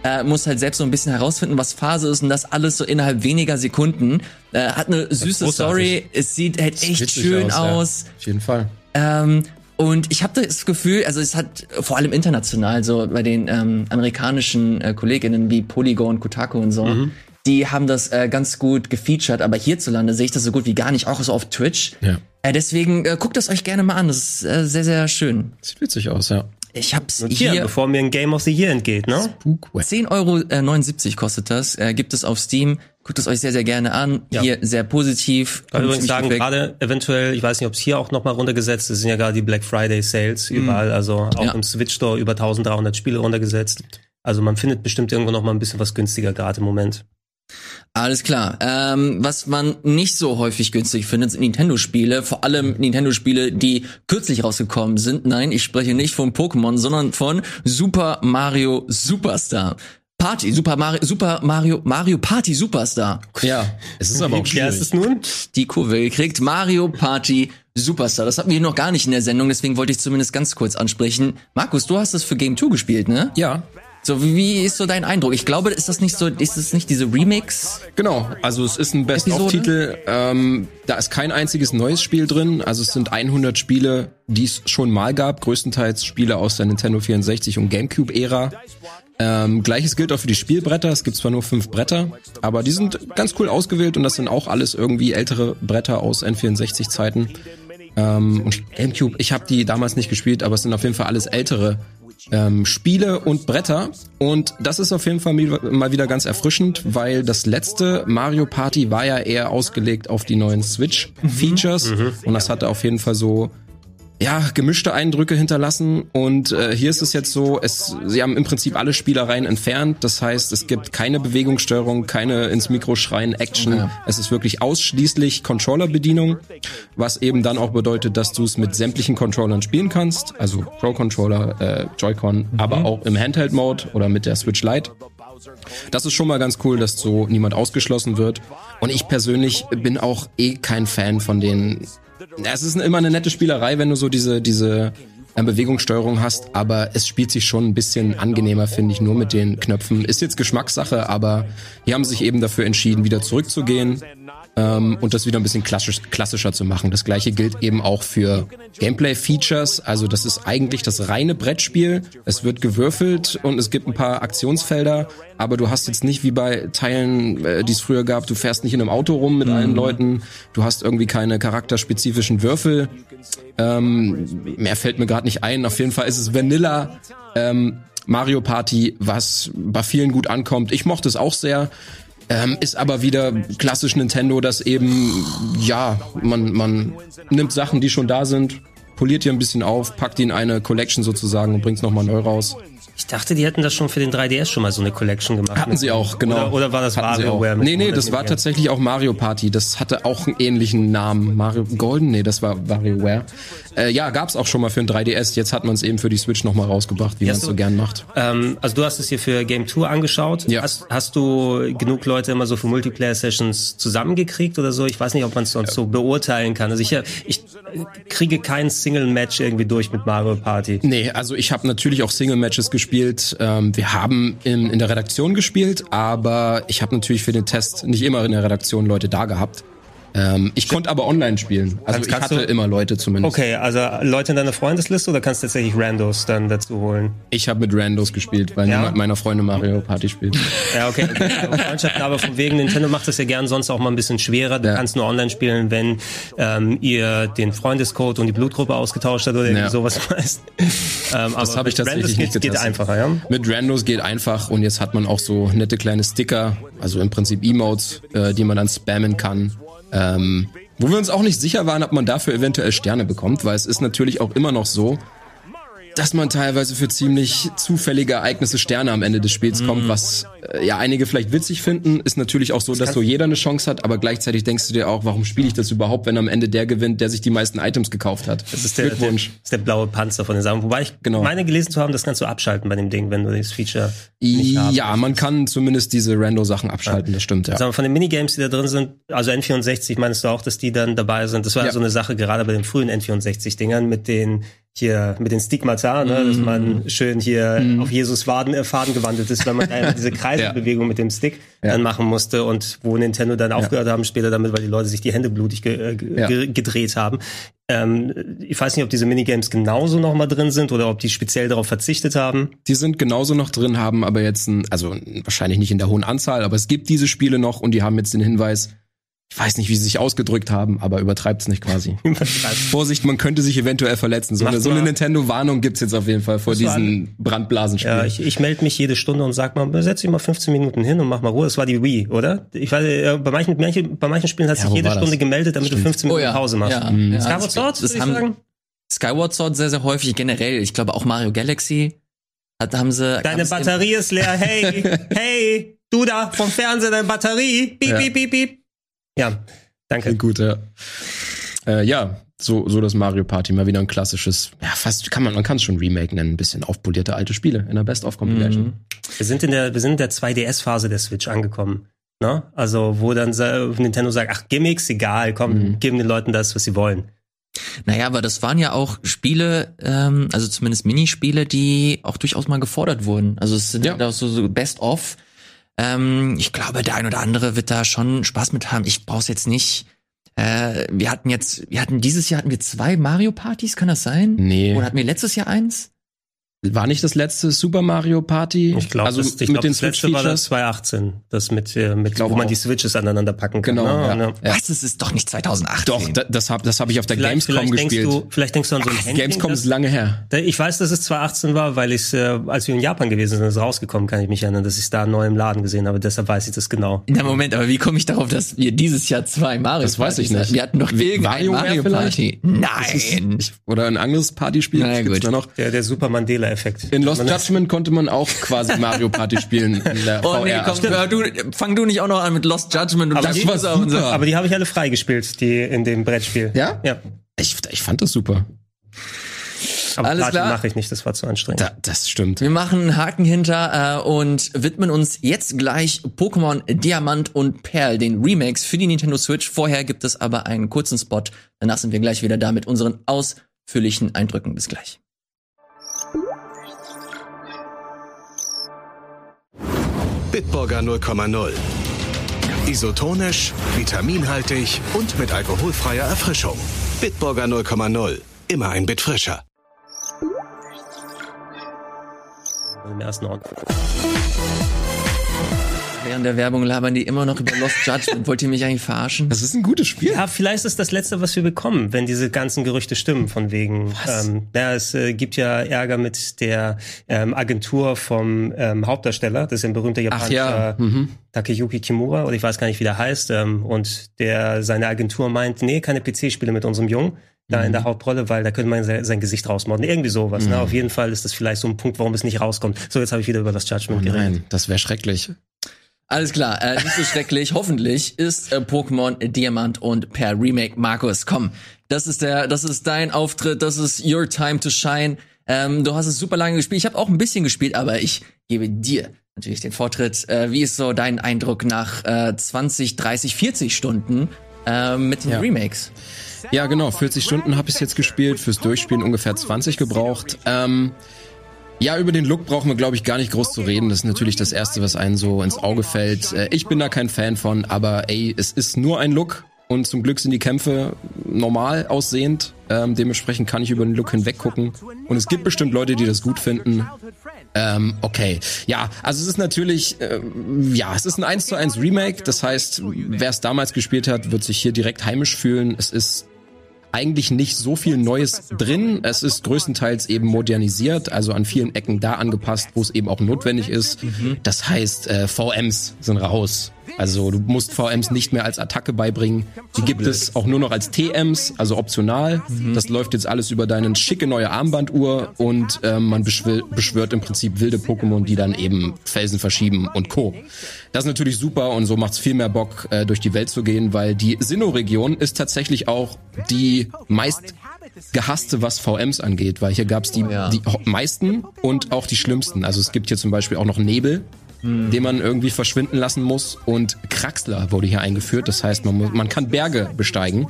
Äh, musst halt selbst so ein bisschen herausfinden, was Phase ist und das alles so innerhalb weniger Sekunden. Äh, hat eine süße Story, es sieht halt echt schön aus. aus. Ja, auf jeden Fall. Ähm, und ich habe das Gefühl, also es hat vor allem international, so bei den ähm, amerikanischen äh, Kolleginnen wie Polygon, Kotaku und so, mhm. die haben das äh, ganz gut gefeatured, aber hierzulande sehe ich das so gut wie gar nicht, auch so auf Twitch. Ja. Äh, deswegen äh, guckt das euch gerne mal an, das ist äh, sehr, sehr schön. Sieht witzig aus, ja. Ich hab's Notieren, hier. Bevor mir ein Game of the Year entgeht, ne? 10,79 Euro äh, kostet das. Äh, gibt es auf Steam. Guckt es euch sehr, sehr gerne an. Ja. Hier sehr positiv. Ich übrigens sagen, gerade eventuell, ich weiß nicht, ob es hier auch nochmal runtergesetzt ist, sind ja gerade die Black Friday Sales mhm. überall. Also auch ja. im Switch Store über 1300 Spiele runtergesetzt. Also man findet bestimmt irgendwo nochmal ein bisschen was günstiger gerade im Moment. Alles klar. Ähm, was man nicht so häufig günstig findet, sind Nintendo-Spiele. Vor allem Nintendo-Spiele, die kürzlich rausgekommen sind. Nein, ich spreche nicht von Pokémon, sondern von Super Mario Superstar. Party, Super Mario, Super Mario, Mario Party Superstar. Ja, es ist aber auch schwierig. Wie ist es nun? Die Kurve gekriegt. Mario Party Superstar. Das hatten wir noch gar nicht in der Sendung, deswegen wollte ich zumindest ganz kurz ansprechen. Markus, du hast das für Game 2 gespielt, ne? Ja. So, wie ist so dein Eindruck? Ich glaube, ist das nicht so, ist das nicht diese Remix? Genau, also es ist ein Best-of-Titel. Ähm, da ist kein einziges neues Spiel drin. Also es sind 100 Spiele, die es schon mal gab. Größtenteils Spiele aus der Nintendo 64 und GameCube-Ära. Ähm, Gleiches gilt auch für die Spielbretter. Es gibt zwar nur fünf Bretter, aber die sind ganz cool ausgewählt und das sind auch alles irgendwie ältere Bretter aus N64-Zeiten. Ähm, und GameCube, ich habe die damals nicht gespielt, aber es sind auf jeden Fall alles ältere ähm, Spiele und Bretter. Und das ist auf jeden Fall mal wieder ganz erfrischend, weil das letzte Mario Party war ja eher ausgelegt auf die neuen Switch-Features. Mhm. Mhm. Und das hatte auf jeden Fall so ja, gemischte Eindrücke hinterlassen und äh, hier ist es jetzt so, es, sie haben im Prinzip alle Spielereien entfernt, das heißt, es gibt keine Bewegungssteuerung, keine ins Mikro schreien Action, okay. es ist wirklich ausschließlich Controller-Bedienung, was eben dann auch bedeutet, dass du es mit sämtlichen Controllern spielen kannst, also Pro-Controller, äh, Joy-Con, mhm. aber auch im Handheld-Mode oder mit der Switch Lite. Das ist schon mal ganz cool, dass so niemand ausgeschlossen wird. Und ich persönlich bin auch eh kein Fan von den. Es ist immer eine nette Spielerei, wenn du so diese, diese äh, Bewegungssteuerung hast, aber es spielt sich schon ein bisschen angenehmer, finde ich, nur mit den Knöpfen. Ist jetzt Geschmackssache, aber hier haben sich eben dafür entschieden, wieder zurückzugehen ähm, und das wieder ein bisschen klassisch, klassischer zu machen. Das gleiche gilt eben auch für Gameplay-Features. Also das ist eigentlich das reine Brettspiel. Es wird gewürfelt und es gibt ein paar Aktionsfelder, aber du hast jetzt nicht wie bei Teilen, äh, die es früher gab, du fährst nicht in einem Auto rum mit allen Leuten, du hast irgendwie keine charakterspezifischen Würfel. Ähm, mehr fällt mir gerade nicht ein. Auf jeden Fall ist es Vanilla. Ähm, Mario Party, was bei vielen gut ankommt. Ich mochte es auch sehr. Ähm, ist aber wieder klassisch Nintendo, dass eben, ja, man, man nimmt Sachen, die schon da sind, poliert die ein bisschen auf, packt die in eine Collection sozusagen und bringt's nochmal neu raus. Ich dachte, die hätten das schon für den 3DS schon mal so eine Collection gemacht. Hatten sie auch, genau. Oder, oder war das. WarioWare? Nee, nee, das 100 war Minigames? tatsächlich auch Mario Party. Das hatte auch einen ähnlichen Namen. Mario Golden? Nee, das war WarioWare. Äh, ja, gab's auch schon mal für ein 3DS. Jetzt hat man es eben für die Switch nochmal rausgebracht, wie man es so- gern macht. Ähm, also du hast es hier für Game Tour angeschaut. Ja. Hast, hast du genug Leute immer so für Multiplayer-Sessions zusammengekriegt oder so? Ich weiß nicht, ob man es sonst so beurteilen kann. Also ich, ich kriege kein Single-Match irgendwie durch mit Mario Party. Nee, also ich habe natürlich auch Single-Matches gespielt. Ähm, wir haben in, in der Redaktion gespielt, aber ich habe natürlich für den Test nicht immer in der Redaktion Leute da gehabt. Ähm, ich konnte aber online spielen. Also Kannst- ich hatte du- immer Leute zumindest. Okay, also Leute in deiner Freundesliste oder kannst du tatsächlich Randos dann dazu holen? Ich habe mit Randos gespielt, weil Ja? niemand meiner Freunde Mario Party spielt. Ja, okay. Freundschaften, aber von wegen Nintendo macht das ja gern sonst auch mal ein bisschen schwerer. Du Ja. kannst nur online spielen, wenn ähm, ihr den Freundescode und die Blutgruppe ausgetauscht habt oder irgendwie Ja. sowas meist. Ähm, Das habe ich tatsächlich Randos nicht geht, geht einfacher, ja? Mit Randos geht einfach und jetzt hat man auch so nette kleine Sticker, also im Prinzip Emotes, äh, die man dann spammen kann. Ähm, wo wir uns auch nicht sicher waren, ob man dafür eventuell Sterne bekommt, weil es ist natürlich auch immer noch so, dass man teilweise für ziemlich zufällige Ereignisse Sterne am Ende des Spiels Mhm. kommt, was äh, ja einige vielleicht witzig finden. Ist natürlich auch so, dass so jeder eine Chance hat, aber gleichzeitig denkst du dir auch, warum spiele ich das überhaupt, wenn am Ende der gewinnt, der sich die meisten Items gekauft hat. Das ist der, der, Glückwunsch. ist der blaue Panzer von den Sachen. Wobei ich Genau. meine gelesen zu haben, das kannst du abschalten bei dem Ding, wenn du das Feature nicht haben Ja, man kann zumindest diese Rando-Sachen abschalten, das stimmt, ja. Wir, von den Minigames, die da drin sind, also N64, meinst du auch, dass die dann dabei sind? Das war ja. Ja. so eine Sache, gerade bei den frühen N64-Dingern mit den hier mit den Stigmata, ne, dass man schön hier auf Jesus Faden, äh, Faden gewandelt ist, weil man da diese Kreiselbewegung mit dem Stick dann machen musste und wo Nintendo dann aufgehört haben später damit, weil die Leute sich die Hände blutig ge äh, ge Ja. ge gedreht haben. Ähm, ich weiß nicht, ob diese Minigames genauso noch mal drin sind oder ob die speziell darauf verzichtet haben. Die sind genauso noch drin, haben aber jetzt, ein, also wahrscheinlich nicht in der hohen Anzahl, aber es gibt diese Spiele noch und die haben jetzt den Hinweis, ich weiß nicht, wie sie sich ausgedrückt haben, aber übertreibt's nicht quasi. Vorsicht, man könnte sich eventuell verletzen. So eine, so eine. Nintendo-Warnung gibt's jetzt auf jeden Fall vor du diesen Brandblasenspielen. Ja, ich, ich melde mich jede Stunde und sag mal, setz dich mal 15 Minuten hin und mach mal Ruhe. Das war die Wii, oder? Ich weiß, bei manchen, manche, bei manchen Spielen hat Ja, sich wo jede das? Stunde gemeldet, damit du 15 Oh Minuten ja. Pause machst. Ja, ja. Skyward Sword, würde ich haben- sagen. Skyward Sword sehr, sehr häufig generell. Ich glaube auch Mario Galaxy. Hat, haben sie. Deine Batterie ist leer. Hey, hey, du da vom Fernseher, deine Batterie. Piep, Ja. piep, piep, piep. Ja, danke. Gut, ja. Äh, ja, so, so das Mario Party, mal wieder ein klassisches, ja, fast kann man, man kann es schon Remake nennen, ein bisschen aufpolierte alte Spiele in der Best-of-Compilation. Mhm. Wir sind in der, wir sind in der 2DS-Phase der Switch angekommen. Ne? Also, wo dann Nintendo sagt, ach, Gimmicks, egal, komm, Mhm. geben den Leuten das, was sie wollen. Naja, aber das waren ja auch Spiele, ähm, also zumindest Minispiele, die auch durchaus mal gefordert wurden. Also es sind Ja. ja. auch so, so Best of. Ähm, ich glaube, der ein oder andere wird da schon Spaß mit haben. Ich brauch's jetzt nicht. Äh, wir hatten jetzt, wir hatten dieses Jahr hatten wir zwei Mario Partys, kann das sein? Nee. Oder hatten wir letztes Jahr eins? War nicht das letzte Super Mario Party? Ich glaube, also das, ich mit glaub, den das letzte war das Switch-Features? 2018, das mit, äh, mit glaub wo man auch. die Switches aneinander packen kann. Genau, ne? ja. Ja. Was? Das ist doch nicht 2018. Doch, da, das habe das hab ich auf der Vielleicht, Gamescom vielleicht denkst gespielt. du, vielleicht denkst du an so ein Handling, Gamescom das- ist lange her. Da- Ich weiß, dass es 2018 war, weil ich äh, als wir in Japan gewesen sind, ist rausgekommen, kann ich mich erinnern, dass ich da neu im Laden gesehen habe. Deshalb weiß ich das genau. Na Moment, aber wie komme ich darauf, dass wir dieses Jahr zwei Mario Das weiß ich nicht. Wir hatten doch irgendein Mario vielleicht? Party. Ist- Nein. ich- Oder ein anderes Partyspiel. Na ja, gibt's gut. da noch. Der, der Super Mandela-Effekt. In Lost Man- Judgment konnte man auch quasi Mario Party spielen in der Oh nee, komm, hör du, fang du nicht auch noch an mit Lost Judgment und Aber die- Mesa und so. super. Aber die habe ich alle freigespielt, die in dem Brettspiel. Ja? Ja. Ich, ich fand das super. Aber Alles Platin klar. mache ich nicht, das war zu anstrengend. Da, das stimmt. Wir machen einen Haken hinter äh, und widmen uns jetzt gleich Pokémon Diamant und Perl, den Remakes für die Nintendo Switch. Vorher gibt es aber einen kurzen Spot. Danach sind wir gleich wieder da mit unseren ausführlichen Eindrücken. Bis gleich. Bitburger 0,0. Isotonisch, vitaminhaltig und mit alkoholfreier Erfrischung. Bitburger 0,0. Immer ein Bit frischer. Im ersten Ort. Während der Werbung labern die immer noch über Lost Judgment. Wollt ihr mich eigentlich verarschen? Das ist ein gutes Spiel. Ja, vielleicht ist das das Letzte, was wir bekommen, wenn diese ganzen Gerüchte stimmen, von wegen. Ähm, ja, es äh, gibt ja Ärger mit der ähm, Agentur vom ähm, Hauptdarsteller, das ist ein berühmter japanischer ja, mhm. Takeyuki Kimura, oder ich weiß gar nicht, wie der heißt. Ähm, und der seine Agentur meint, nee, keine PC-Spiele mit unserem Jungen da in der Hauptrolle, weil da könnte man sein, sein Gesicht rausmorden. Irgendwie sowas. Ne? Auf jeden Fall ist das vielleicht so ein Punkt, warum es nicht rauskommt. So, jetzt habe ich wieder über das Judgment geredet. Nein, das wäre schrecklich. Alles klar, äh, nicht so schrecklich. Hoffentlich ist äh, Pokémon Diamant und per Remake. Markus, komm, das ist der, das ist dein Auftritt, das ist your time to shine. Ähm, du hast es super lange gespielt. Ich habe auch ein bisschen gespielt, aber ich gebe dir natürlich den Vortritt. Äh, wie ist so dein Eindruck nach äh, 20, 30, 40 Stunden äh, mit den Ja. Remakes? Ja, genau. 40 Stunden habe ich jetzt gespielt. Fürs Durchspielen ungefähr 20 gebraucht. Ähm, ja, über den Look brauchen wir, glaube ich, gar nicht groß zu reden. Das ist natürlich das Erste, was einem so ins Auge fällt. Äh, ich bin da kein Fan von, aber ey, es ist nur ein Look. Und zum Glück sind die Kämpfe normal aussehend. Ähm, dementsprechend kann ich über den Look hinweg gucken. Und es gibt bestimmt Leute, die das gut finden. Ähm, okay. Ja, also es ist natürlich, äh, ja, es ist ein 1 zu 1 Remake. Das heißt, wer es damals gespielt hat, wird sich hier direkt heimisch fühlen. Es ist eigentlich nicht so viel Neues drin. Es ist größtenteils eben modernisiert, also an vielen Ecken da angepasst, wo es eben auch notwendig ist. Das heißt, äh, VMs sind raus. Also du musst VMs nicht mehr als Attacke beibringen. Die gibt es auch nur noch als TMs, also optional. Das läuft jetzt alles über deine schicke neue Armbanduhr und ähm, man beschwör, beschwört im Prinzip wilde Pokémon, die dann eben Felsen verschieben und Co. Das ist natürlich super und so macht's viel mehr Bock, äh, durch die Welt zu gehen, weil die Sinnoh-Region ist tatsächlich auch die meist gehasste, was VMs angeht, weil hier gab's die, Ja. die meisten und auch die schlimmsten. Also es gibt hier zum Beispiel auch noch Nebel, den man irgendwie verschwinden lassen muss und Kraxler wurde hier eingeführt. Das heißt, man, muss, man kann Berge besteigen.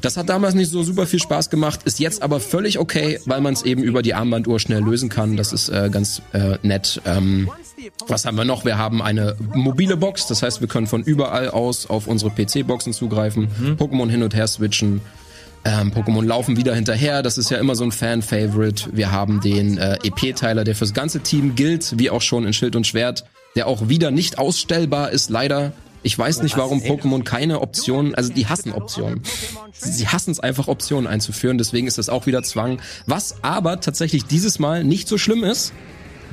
Das hat damals nicht so super viel Spaß gemacht, ist jetzt aber völlig okay, weil man es eben über die Armbanduhr schnell lösen kann. Das ist äh, ganz äh, nett. Ähm, was haben wir noch? Wir haben eine mobile Box, das heißt, wir können von überall aus auf unsere PC-Boxen zugreifen, Pokémon hin und her switchen. Ähm, Pokémon laufen wieder hinterher, das ist ja immer so ein Fan-Favorite. Wir haben den äh, EP-Teiler, der fürs ganze Team gilt, wie auch schon in Schild und Schwert, der auch wieder nicht ausstellbar ist, leider. Ich weiß nicht, warum Pokémon keine Optionen, also die hassen Optionen. Sie hassen es einfach, Optionen einzuführen, deswegen ist das auch wieder Zwang. Was aber tatsächlich dieses Mal nicht so schlimm ist,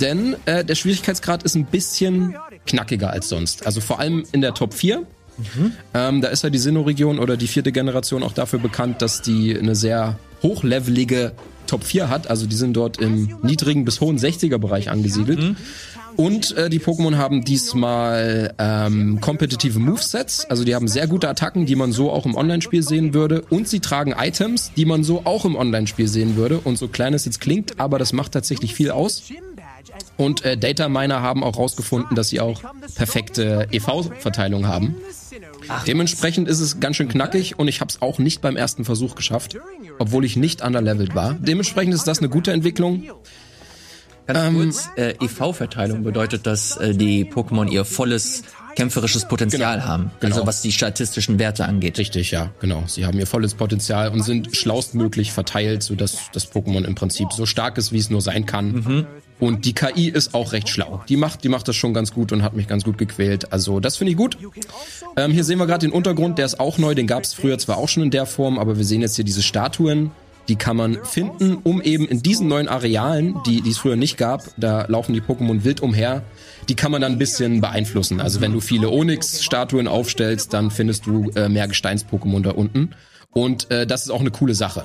denn äh, der Schwierigkeitsgrad ist ein bisschen knackiger als sonst. Also vor allem in der Top 4. Ähm, da ist ja die Sinnoh-Region oder die vierte Generation auch dafür bekannt, dass die eine sehr hochlevelige Top 4 hat. Also die sind dort im niedrigen bis hohen 60er-Bereich angesiedelt. Und äh, die Pokémon haben diesmal ähm, kompetitive Movesets, also die haben sehr gute Attacken, die man so auch im Online-Spiel sehen würde. Und sie tragen Items, die man so auch im Online-Spiel sehen würde. Und so klein es jetzt klingt, aber das macht tatsächlich viel aus. Und äh, Data Miner haben auch rausgefunden, dass sie auch perfekte EV-Verteilung haben. Dementsprechend ist es ganz schön knackig und ich habe es auch nicht beim ersten Versuch geschafft, obwohl ich nicht underlevelt war. Dementsprechend ist das eine gute Entwicklung. Ganz kurz, äh, EV-Verteilung bedeutet, dass äh, die Pokémon ihr volles kämpferisches Potenzial haben. Also genau. was die statistischen Werte angeht. Richtig, ja, genau. Sie haben ihr volles Potenzial und sind schlaustmöglich verteilt, sodass das Pokémon im Prinzip so stark ist, wie es nur sein kann. Und die KI ist auch recht schlau. Die macht, die macht das schon ganz gut und hat mich ganz gut gequält. Also das finde ich gut. Ähm, hier sehen wir gerade den Untergrund, der ist auch neu. Den gab es früher zwar auch schon in der Form, aber wir sehen jetzt hier diese Statuen. Die kann man finden, um eben in diesen neuen Arealen, die, die es früher nicht gab, da laufen die Pokémon wild umher, die kann man dann ein bisschen beeinflussen. Also wenn du viele Onyx-Statuen aufstellst, dann findest du äh, mehr Gesteins-Pokémon da unten. Und äh, das ist auch eine coole Sache.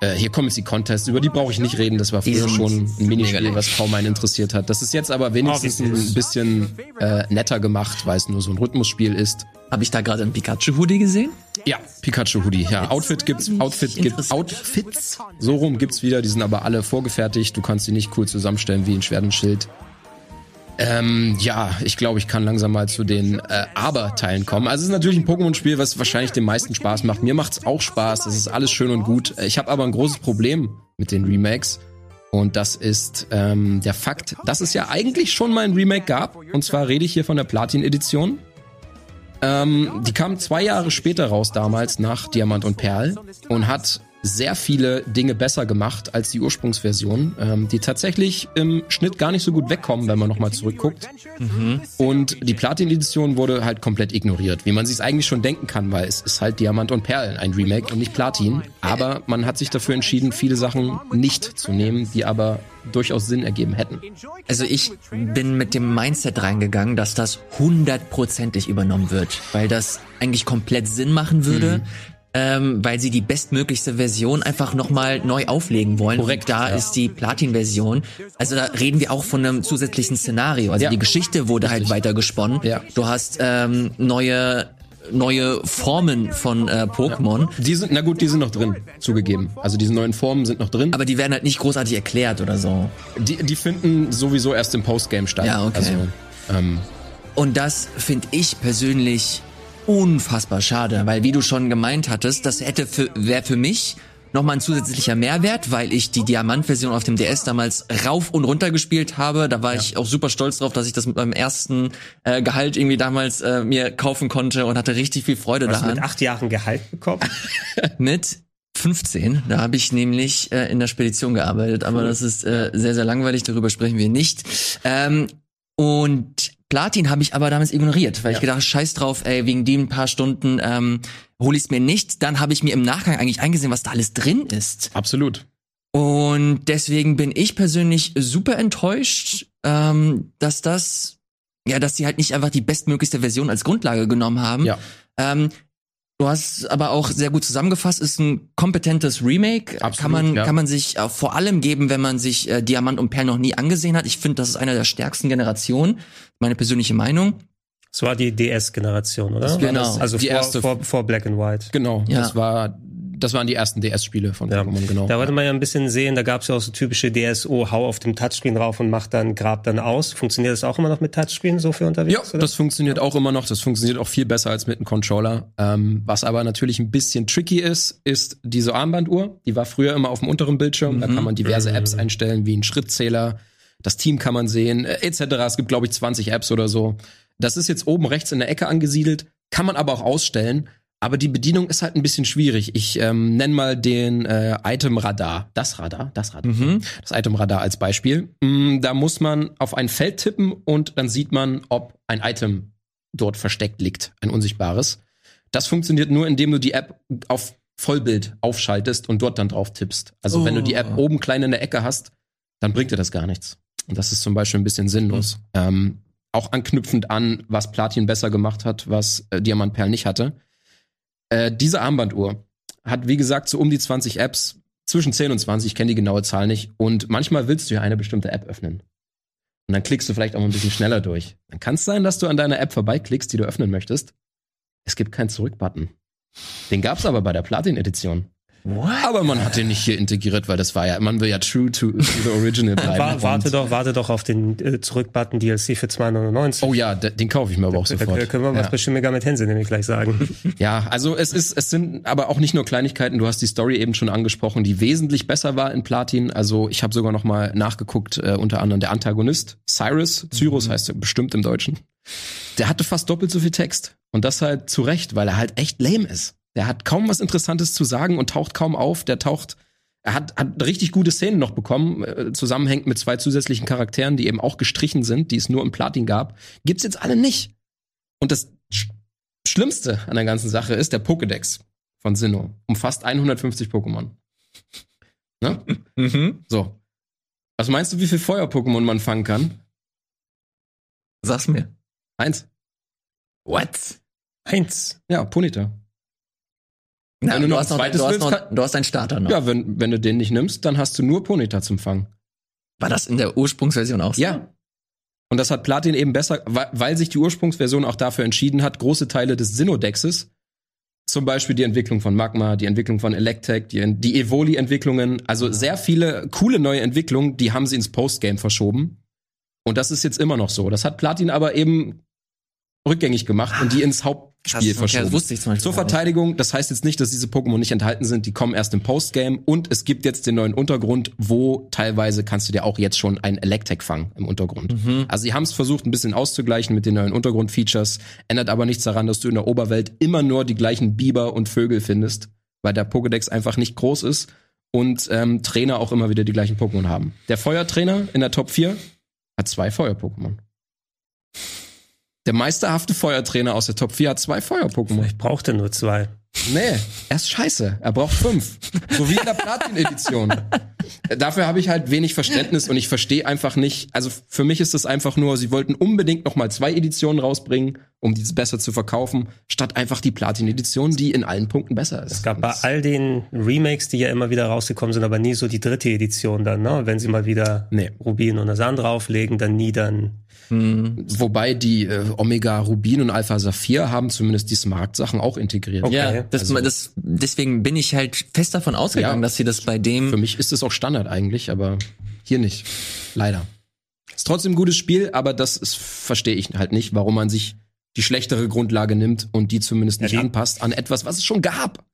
Äh, hier kommen jetzt die Contests, über die brauche ich nicht reden. Das war früher schon ein Minispiel, was kaum einen interessiert hat. Das ist jetzt aber wenigstens ein bisschen äh, netter gemacht, weil es nur so ein Rhythmusspiel ist. Habe ich da gerade einen Pikachu-Hoodie gesehen? Ja, Pikachu Hoodie. Ja, Outfit gibt's, Outfit gibt, interessant. Outfits. So rum gibt's wieder. Die sind aber alle vorgefertigt. Du kannst die nicht cool zusammenstellen wie ein Schwert und Schild. Ähm, ja, ich glaube, ich kann langsam mal zu den äh, Aber-Teilen kommen. Also es ist natürlich ein Pokémon-Spiel, was wahrscheinlich den meisten Spaß macht. Mir macht's auch Spaß. Das ist alles schön und gut. Ich habe aber ein großes Problem mit den Remakes. Und das ist ähm, der Fakt, dass es ja eigentlich schon mal ein Remake gab. Und zwar rede ich hier von der Platin-Edition. Ähm, die kam zwei Jahre später raus damals nach Diamant und Perl und hat sehr viele Dinge besser gemacht als die Ursprungsversion, ähm, die tatsächlich im Schnitt gar nicht so gut wegkommen, wenn man nochmal zurückguckt. Und die Platin-Edition wurde halt komplett ignoriert, wie man sich eigentlich schon denken kann, weil es ist halt Diamant und Perl, ein Remake und nicht Platin. Aber man hat sich dafür entschieden, viele Sachen nicht zu nehmen, die aber durchaus Sinn ergeben hätten. Also ich bin mit dem Mindset reingegangen, dass das hundertprozentig übernommen wird, weil das eigentlich komplett Sinn machen würde. Ähm, weil sie die bestmöglichste Version einfach nochmal neu auflegen wollen. Korrekt, Und da ja. ist die Platin-Version. Also da reden wir auch von einem zusätzlichen Szenario. Also Ja. die Geschichte wurde halt weiter gesponnen. Ja. Du hast ähm, neue neue Formen von äh, Pokémon, Die sind, na gut, die sind noch drin, zugegeben. Also diese neuen Formen sind noch drin. aber die werden halt nicht großartig erklärt oder so. Die, die finden sowieso erst im Postgame statt. Ja, okay. Also, ähm, Und das finde ich persönlich unfassbar schade, weil wie du schon gemeint hattest, das hätte für wäre für mich nochmal ein zusätzlicher Mehrwert, weil ich die Diamant-Version auf dem DS damals rauf und runter gespielt habe. Da war ich auch super stolz drauf, dass ich das mit meinem ersten äh, Gehalt irgendwie damals äh, mir kaufen konnte und hatte richtig viel Freude Hast du mit daran. acht Jahren Gehalt bekommen? Mit 15, da habe ich nämlich äh, in der Spedition gearbeitet, aber das ist äh, sehr, sehr langweilig, darüber sprechen wir nicht. Ähm, und Platin habe ich aber damals ignoriert, weil ich gedacht, scheiß drauf, ey, wegen den paar Stunden ähm, hole ich es mir nicht. Dann habe ich mir im Nachgang eigentlich eingesehen, was da alles drin ist. absolut. Und deswegen bin ich persönlich super enttäuscht, ähm, dass das, ja, dass sie halt nicht einfach die bestmöglichste Version als Grundlage genommen haben. Ja. Ähm, du hast aber auch sehr gut zusammengefasst, ist ein kompetentes Remake. Absolut, kann man, ja. kann man sich äh, vor allem geben, wenn man sich äh, Diamant und Perl noch nie angesehen hat. Ich finde, das ist eine der stärksten Generationen. Meine persönliche Meinung. Das war die DS-Generation, oder? war Genau. das- Also die vor, erste- vor, vor Black and White. Genau. Ja. Das war, das waren die ersten DS-Spiele von Ja. Pokémon, genau. Da wollte man ja ein bisschen sehen, da gab es ja auch so typische DSO, hau auf dem Touchscreen drauf und mach dann, grab dann aus. Funktioniert das auch immer noch mit Touchscreen so für unterwegs? Ja, oder? das funktioniert auch immer noch. Das funktioniert auch viel besser als mit einem Controller. Ähm, was aber natürlich ein bisschen tricky ist, ist diese Armbanduhr. Die war früher immer auf dem unteren Bildschirm. Da kann man diverse Apps einstellen, wie einen Schrittzähler. Das Team kann man sehen, äh, etc. Es gibt, glaube ich, 20 Apps oder so. Das ist jetzt oben rechts in der Ecke angesiedelt, kann man aber auch ausstellen. Aber die Bedienung ist halt ein bisschen schwierig. Ich ähm, nenne mal den äh, Item-Radar. Das Radar, das Radar. Das Item-Radar als Beispiel. Mm, da muss man auf ein Feld tippen und dann sieht man, ob ein Item dort versteckt liegt, ein unsichtbares. Das funktioniert nur, indem du die App auf Vollbild aufschaltest und dort dann drauf tippst. Also wenn du die App oben klein in der Ecke hast, dann bringt dir das gar nichts. Und das ist zum Beispiel ein bisschen sinnlos. Ähm, auch anknüpfend an, was Platin besser gemacht hat, was äh, Diamant Perl nicht hatte. Äh, diese Armbanduhr hat, wie gesagt, so um die 20 Apps, zwischen 10 und 20, ich kenne die genaue Zahl nicht. Und manchmal willst du ja eine bestimmte App öffnen. Und dann klickst du vielleicht auch mal ein bisschen schneller durch. Dann kann es sein, dass du an deiner App vorbeiklickst, die du öffnen möchtest. Es gibt keinen Zurück-Button. Den gab's aber bei der Platin-Edition. Aber man hat den nicht hier integriert, weil das war ja, man will ja true to, to the original bleiben. Wa- warte doch, warte doch auf den äh, Zurück-Button DLC für 2,99. Oh ja, de- den kaufe ich mir aber auch da, sofort. da können wir was ja. bei Shin Megami Tensei nämlich gleich sagen. Ja, also es ist, es sind aber auch nicht nur Kleinigkeiten. Du hast die Story eben schon angesprochen, die wesentlich besser war in Platin. Also ich habe sogar noch mal nachgeguckt, äh, unter anderem der Antagonist Cyrus, Cyrus heißt er bestimmt im Deutschen. Der hatte fast doppelt so viel Text und das halt zu Recht, weil er halt echt lame ist. Der hat kaum was Interessantes zu sagen und taucht kaum auf. Der taucht er hat, hat richtig gute Szenen noch bekommen, äh, zusammenhängt mit zwei zusätzlichen Charakteren, die eben auch gestrichen sind, die es nur im Platin gab. Gibt's jetzt alle nicht. Und das Sch Schlimmste an der ganzen Sache ist der Pokédex von Sinnoh. Umfasst 150 Pokémon. Ne? Mhm. So. Was meinst du, wie viel Feuer-Pokémon man fangen kann? Sag's mir. Eins. What? Eins. Ja, Ponita. Na, Wenn du noch hast ein noch, du, hast noch, kann- du hast einen Starter noch. Ja, wenn, wenn du den nicht nimmst, dann hast du nur Ponyta zum Fangen. War das in der Ursprungsversion auch so? Ja. Und das hat Platin eben besser, weil, weil sich die Ursprungsversion auch dafür entschieden hat, große Teile des Sinnoh-Dexes, zum Beispiel die Entwicklung von Magma, die Entwicklung von Electek, die, die Evoli-Entwicklungen, also sehr viele coole neue Entwicklungen, die haben sie ins Postgame verschoben. Und das ist jetzt immer noch so. Das hat Platin aber eben rückgängig gemacht und die ins Hauptspiel Krass, okay, verschoben. wusste ich zum Beispiel Zur. Verteidigung, das heißt jetzt nicht, dass diese Pokémon nicht enthalten sind, die kommen erst im Postgame und es gibt jetzt den neuen Untergrund, wo teilweise kannst du dir auch jetzt schon ein Electek fangen im Untergrund. Also sie haben es versucht, ein bisschen auszugleichen mit den neuen Untergrund-Features, ändert aber nichts daran, dass du in der Oberwelt immer nur die gleichen Biber und Vögel findest, weil der Pokédex einfach nicht groß ist und ähm, Trainer auch immer wieder die gleichen Pokémon haben. Der Feuertrainer in der Top 4 hat zwei Feuer-Pokémon. Der meisterhafte Feuertrainer aus der Top 4 hat zwei Feuer-Pokémon. Ich brauchte nur zwei. Nee, er ist scheiße. Er braucht fünf. So wie in der Platin-Edition. Dafür habe ich halt wenig Verständnis und ich verstehe einfach nicht. Also für mich ist das einfach nur, sie wollten unbedingt noch mal zwei Editionen rausbringen, um diese besser zu verkaufen, statt einfach die Platin-Edition, die in allen Punkten besser ist. Es gab bei all den Remakes, die ja immer wieder rausgekommen sind, aber nie so die dritte Edition dann, ne? Wenn sie mal wieder Nee. Rubin und Asan drauflegen, dann nie dann. Wobei die äh, Omega Rubin und Alpha Saphir haben zumindest die Smart-Sachen auch integriert. Okay. Ja, das, Also- das, deswegen bin ich halt fest davon ausgegangen, Ja. dass sie das bei dem Für mich ist es auch Standard eigentlich, aber hier nicht. Leider. Ist trotzdem ein gutes Spiel, aber das verstehe ich halt nicht, warum man sich die schlechtere Grundlage nimmt und die zumindest nicht die- anpasst an etwas, was es schon gab.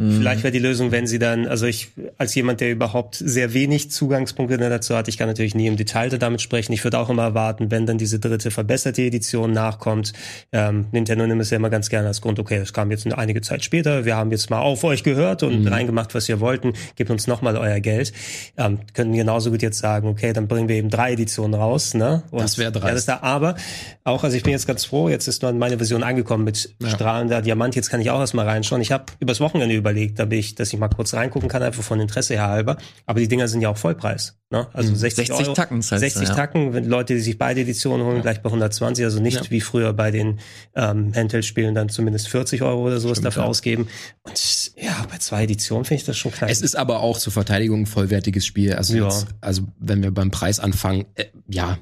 Mhm. Vielleicht wäre die Lösung, wenn sie dann, also ich, als jemand, der überhaupt sehr wenig Zugangspunkte dazu hat, ich kann natürlich nie im Detail damit sprechen. Ich würde auch immer erwarten, wenn dann diese dritte verbesserte Edition nachkommt. Ähm, Nintendo nimmt es ja immer ganz gerne als Grund, okay, das kam jetzt eine einige Zeit später, wir haben jetzt mal auf euch gehört und Mhm. reingemacht, was wir wollten, gebt uns nochmal euer Geld. Ähm, können genauso gut jetzt sagen, okay, dann bringen wir eben drei Editionen raus, ne? Und Das wär dreist. Ja, das da, aber auch, also ich bin jetzt ganz froh, jetzt ist meine Version angekommen mit strahlender Diamant, jetzt kann ich auch erstmal reinschauen. Ich habe übers Wochenende überlegt, bin ich, dass ich mal kurz reingucken kann, einfach von Interesse her halber. Aber die Dinger sind ja auch Vollpreis. Ne? Also 60, 60 Euro, Tacken zahlst du, 60 ja. Tacken, wenn Leute, die sich beide Editionen holen, gleich bei 120, also nicht wie früher bei den ähm, Handheld-Spielen dann zumindest 40 Euro oder sowas dafür ausgeben. Und ja, bei zwei Editionen finde ich das schon knackig. Es ist aber auch zur Verteidigung ein vollwertiges Spiel. Also, Ja. jetzt, also wenn wir beim Preis anfangen, äh, ja,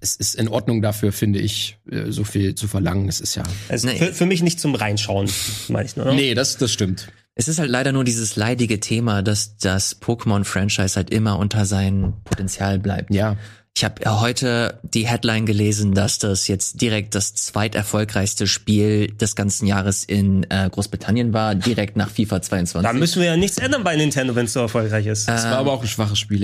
es ist in Ordnung dafür, finde ich, äh, so viel zu verlangen. Es ist ja. also Nee. für, für mich nicht zum Reinschauen, meine ich nur. Ne? Nee, das, das stimmt. Es ist halt leider nur dieses leidige Thema, dass das Pokémon-Franchise halt immer unter sein Potenzial bleibt. Ja. Ich habe heute die Headline gelesen, dass das jetzt direkt das zweiterfolgreichste Spiel des ganzen Jahres in äh, Großbritannien war, direkt nach FIFA 22. Da müssen wir ja nichts ändern bei Nintendo, wenn es so erfolgreich ist. Es war aber auch ein schwaches Spiel,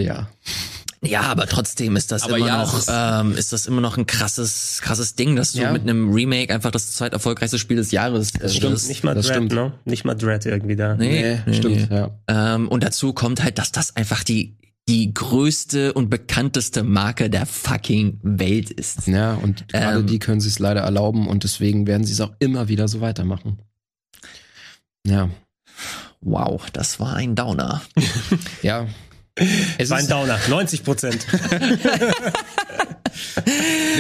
ja. Aber trotzdem ist das Aber immer ja, noch, ist- ähm, ist das immer noch ein krasses, krasses Ding, dass du Ja. mit einem Remake einfach das zweiterfolgreichste Spiel des Jahres äh, stimmt. wirst. nicht mal das Dread, stimmt. ne? Nicht mal Dread irgendwie da. Nee, nee, stimmt, nee. ja. Ähm, und dazu kommt halt, dass das einfach die die größte und bekannteste Marke der fucking Welt ist. Ja, und gerade Ähm. die können sich es leider erlauben und deswegen werden sie es auch immer wieder so weitermachen. Ja. Wow, das war ein Downer. Ja. Es War ein ist, Downer, 90 Prozent.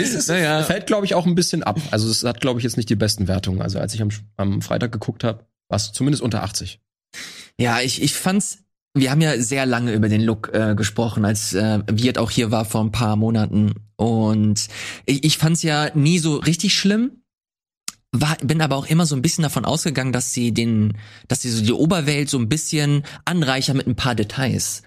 es Naja. fällt, glaube ich, auch ein bisschen ab. Also es hat, glaube ich, jetzt nicht die besten Wertungen. Also als ich am, am Freitag geguckt habe, war es zumindest unter 80. Ja, ich, ich fand's. Wir haben ja sehr lange über den Look äh, gesprochen, als äh, Wirt auch hier war vor ein paar Monaten. Und ich, ich fand's ja nie so richtig schlimm. War, bin aber auch immer so ein bisschen davon ausgegangen, dass sie den, dass sie so die Oberwelt so ein bisschen anreichern mit ein paar Details.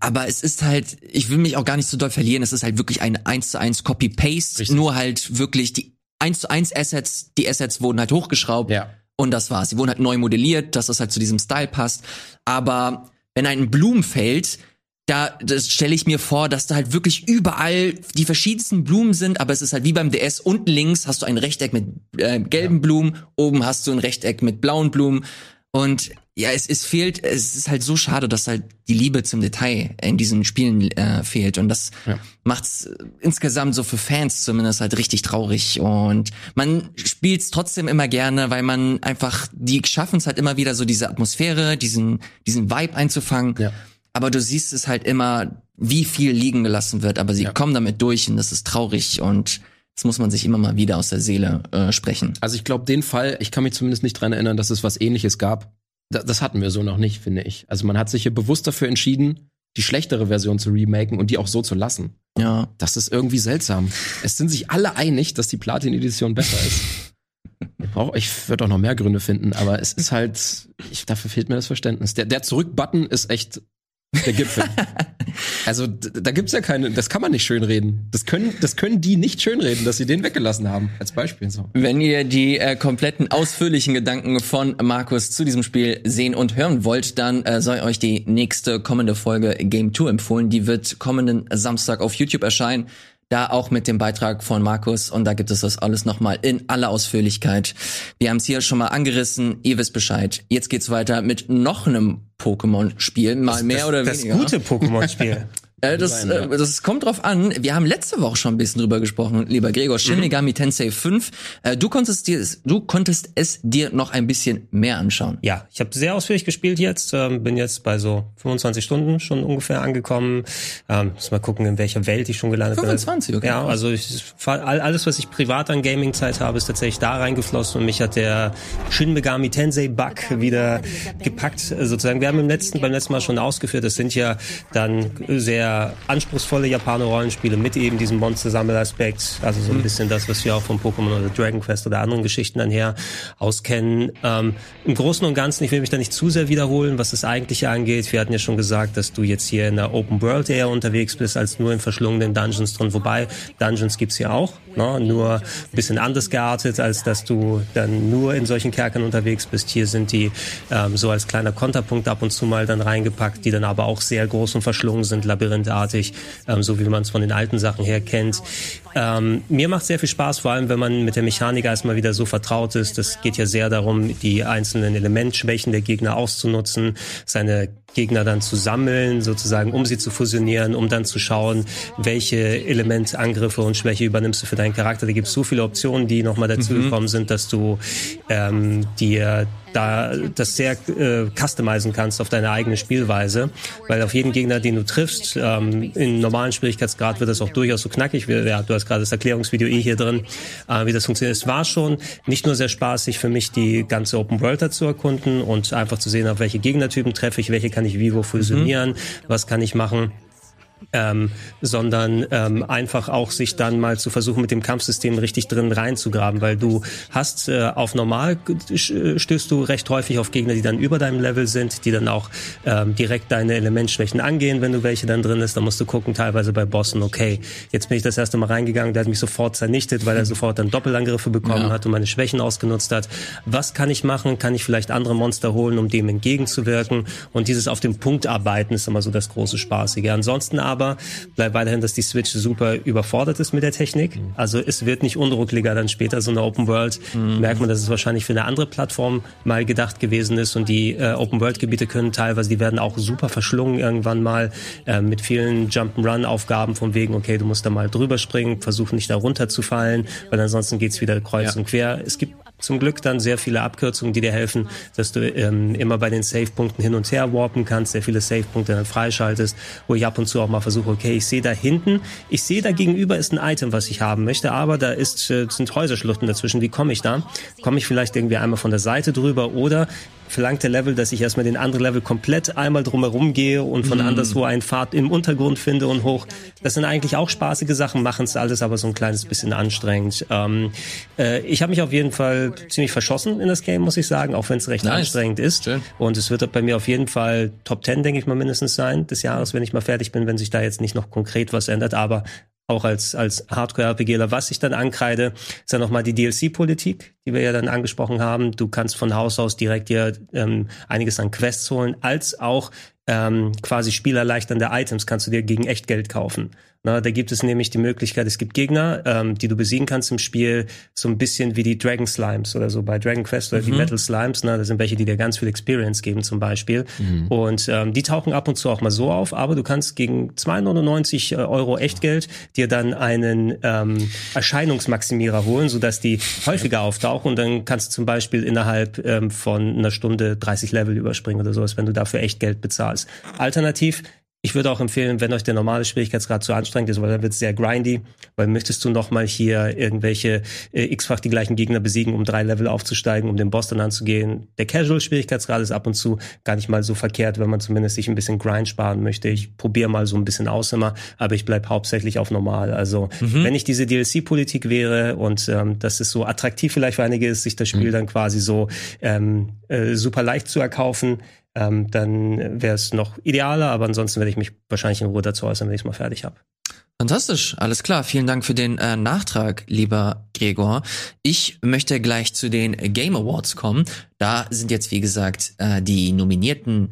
Aber es ist halt, ich will mich auch gar nicht so doll verlieren, es ist halt wirklich ein 1 zu 1 Copy-Paste, nur halt wirklich die 1 zu 1 Assets, die Assets wurden halt hochgeschraubt Ja. und das war's. Sie wurden halt neu modelliert, dass das halt zu diesem Style passt. Aber wenn ein Blumen fällt, da das stelle ich mir vor, dass da halt wirklich überall die verschiedensten Blumen sind, aber es ist halt wie beim DS. Unten links hast du ein Rechteck mit äh, gelben Blumen, oben hast du ein Rechteck mit blauen Blumen. Und ja, es, es fehlt, es ist halt so schade, dass halt die Liebe zum Detail in diesen Spielen äh, fehlt. Und das Ja. macht's insgesamt so für Fans zumindest halt richtig traurig. Und man spielt's trotzdem immer gerne, weil man einfach, die schaffen es halt immer wieder so diese Atmosphäre, diesen, diesen Vibe einzufangen. Ja. Aber du siehst es halt immer, wie viel liegen gelassen wird, aber sie Ja. kommen damit durch und das ist traurig und das muss man sich immer mal wieder aus der Seele äh, sprechen. Also ich glaube, den Fall, ich kann mich zumindest nicht dran erinnern, dass es was ähnliches gab. da- das hatten wir so noch nicht, finde ich. Also man hat sich hier bewusst dafür entschieden, die schlechtere Version zu remaken und die auch so zu lassen. Ja. Das ist irgendwie seltsam. Es sind sich alle einig, dass die Platin-Edition besser ist. Ich, brauch- ich würde auch noch mehr Gründe finden, aber es ist halt, ich, dafür fehlt mir das Verständnis. Der, der Zurück-Button ist echt der Gipfel. also da gibt's ja keine, das kann man nicht schönreden. Das können, das können die nicht schönreden, dass sie den weggelassen haben. Als Beispiel so. Wenn ihr die äh, kompletten ausführlichen Gedanken von Markus zu diesem Spiel sehen und hören wollt, dann äh, sei euch die nächste kommende Folge Game 2 empfohlen. Die wird kommenden Samstag auf YouTube erscheinen. Da auch mit dem Beitrag von Markus und da gibt es das alles nochmal in aller Ausführlichkeit. Wir haben es hier schon mal angerissen, ihr wisst Bescheid. Jetzt geht's weiter mit noch einem Pokémon-Spiel, mal mehr oder das weniger. gute Pokémon-Spiel. Äh, das, äh, das kommt drauf an. Wir haben letzte Woche schon ein bisschen drüber gesprochen, lieber Gregor. Shin Megami Tensei 5. Äh, du konntest dir, du konntest es dir noch ein bisschen mehr anschauen. Ja, ich habe sehr ausführlich gespielt jetzt, ähm, bin jetzt bei so 25 Stunden schon ungefähr angekommen. Ähm, muss mal gucken, in welcher Welt ich schon gelandet 25, bin. okay, Ja, also ich, all- alles, was ich privat an Gaming-Zeit habe, ist tatsächlich da reingeflossen und mich hat der Shin Megami Tensei Bug wieder gepackt, äh, sozusagen. Wir haben im letzten, beim letzten Mal schon ausgeführt, das sind ja dann sehr anspruchsvolle Japaner-Rollenspiele mit eben diesem Monster-Sammelaspekt, also so ein Mhm. bisschen das, was wir auch von Pokémon oder Dragon Quest oder anderen Geschichten dann her auskennen. Ähm, Im Großen und Ganzen, ich will mich da nicht zu sehr wiederholen, was das Eigentliche angeht. Wir hatten ja schon gesagt, dass du jetzt hier in der Open World eher unterwegs bist, als nur in verschlungenen Dungeons drin. Wobei, Dungeons gibt's hier auch, ne? nur ein bisschen anders geartet, als dass du dann nur in solchen Kerkern unterwegs bist. Hier sind die ähm, so als kleiner Konterpunkt ab und zu mal dann reingepackt, die dann aber auch sehr groß und verschlungen sind, labyrinthartig, ähm, so wie man es von den alten Sachen her kennt. Ähm, mir macht sehr viel Spaß, vor allem wenn man mit der Mechanik erstmal wieder so vertraut ist. Das geht ja sehr darum, die einzelnen Elementschwächen der Gegner auszunutzen, seine Gegner dann zu sammeln, sozusagen, um sie zu fusionieren, um dann zu schauen, welche Elementangriffe und Schwäche übernimmst du für deinen Charakter. Da gibt es so viele Optionen, die nochmal dazugekommen sind, dass du ähm, dir da das sehr äh, customizen kannst auf deine eigene Spielweise, weil auf jeden Gegner, den du triffst, ähm, in normalen Schwierigkeitsgrad wird das auch durchaus so knackig. Ja, du hast gerade das Erklärungsvideo eh hier drin, äh, wie das funktioniert. Es war schon nicht nur sehr spaßig für mich, die ganze Open World da zu erkunden und einfach zu sehen, auf welche Gegnertypen treffe ich, welche kann ich wie wo fusionieren, was kann ich machen ähm, sondern ähm, einfach auch sich dann mal zu versuchen, mit dem Kampfsystem richtig drin reinzugraben, weil du hast äh, auf normal stößt du recht häufig auf Gegner, die dann über deinem Level sind, die dann auch ähm, direkt deine Elementschwächen angehen, wenn du welche dann drin ist. Dann musst du gucken, teilweise bei Bossen, okay, jetzt bin ich das erste Mal reingegangen, der hat mich sofort zernichtet, weil er sofort dann Doppelangriffe bekommen Ja. hat und meine Schwächen ausgenutzt hat. Was kann ich machen? Kann ich vielleicht andere Monster holen, um dem entgegenzuwirken? Und dieses auf den Punkt arbeiten ist immer so das große Spaßige. Ansonsten aber bleibt weiterhin, dass die Switch super überfordert ist mit der Technik. Also es wird nicht unruckliger dann später so eine Open World. Merkt man, dass es wahrscheinlich für eine andere Plattform mal gedacht gewesen ist und die äh, Open World Gebiete können teilweise, die werden auch super verschlungen irgendwann mal äh, mit vielen Jump'n'Run Aufgaben von wegen, okay, du musst da mal drüber springen, versuchen nicht da runterzufallen, weil ansonsten geht's wieder kreuz und quer. Es gibt zum Glück dann sehr viele Abkürzungen, die dir helfen, dass du ähm, immer bei den Save-Punkten hin und her warpen kannst, sehr viele Save-Punkte dann freischaltest, wo ich ab und zu auch mal versuche, okay, ich sehe da hinten, ich sehe da gegenüber ist ein Item, was ich haben möchte, aber da ist, äh, sind Häuserschluchten dazwischen. Wie komme ich da? Komme ich vielleicht irgendwie einmal von der Seite drüber oder verlangt der Level, dass ich erstmal den anderen Level komplett einmal drumherum gehe und von anderswo einen Pfad im Untergrund finde und hoch. Das sind eigentlich auch spaßige Sachen, machen es alles aber so ein kleines bisschen anstrengend. Ähm, äh, ich habe mich auf jeden Fall ziemlich verschossen in das Game, muss ich sagen, auch wenn es recht Nice. anstrengend ist. Schön. Und es wird bei mir auf jeden Fall Top 10, denke ich mal, mindestens sein des Jahres, wenn ich mal fertig bin, wenn sich da jetzt nicht noch konkret was ändert. Aber auch als, als Hardcore-RPGler, was ich dann ankreide, ist dann nochmal die DLC-Politik, die wir ja dann angesprochen haben. Du kannst von Haus aus direkt dir ähm, einiges an Quests holen, als auch ähm, quasi spielerleichternde Items kannst du dir gegen Echtgeld kaufen. Na, da gibt es nämlich die Möglichkeit, es gibt Gegner, ähm, die du besiegen kannst im Spiel, so ein bisschen wie die Dragon Slimes oder so bei Dragon Quest oder die Metal Slimes. Na, das sind welche, die dir ganz viel Experience geben zum Beispiel. Und ähm, die tauchen ab und zu auch mal so auf, aber du kannst gegen 2,99 Euro Echtgeld dir dann einen ähm, Erscheinungsmaximierer holen, sodass die häufiger auftauchen und dann kannst du zum Beispiel innerhalb ähm, von einer Stunde 30 Level überspringen oder sowas, wenn du dafür Echtgeld bezahlst. Alternativ ich würde auch empfehlen, wenn euch der normale Schwierigkeitsgrad zu anstrengend ist, weil dann wird es sehr grindy, weil möchtest du nochmal hier irgendwelche äh, x-fach die gleichen Gegner besiegen, um drei Level aufzusteigen, um den Boss dann anzugehen. Der Casual-Schwierigkeitsgrad ist ab und zu gar nicht mal so verkehrt, wenn man zumindest sich ein bisschen Grind sparen möchte. Ich probiere mal so ein bisschen aus immer, aber ich bleib hauptsächlich auf normal. Also mhm. wenn ich diese DLC-Politik wäre und ähm, das ist so attraktiv vielleicht für einige ist, sich das Spiel mhm. dann quasi so ähm, äh, super leicht zu erkaufen, ähm, dann wäre es noch idealer, aber ansonsten werde ich mich wahrscheinlich in Ruhe dazu äußern, wenn ich es mal fertig habe. Fantastisch, alles klar. Vielen Dank für den äh, Nachtrag, lieber Gregor. Ich möchte gleich zu den Game Awards kommen. Da sind jetzt, wie gesagt, äh, die Nominierten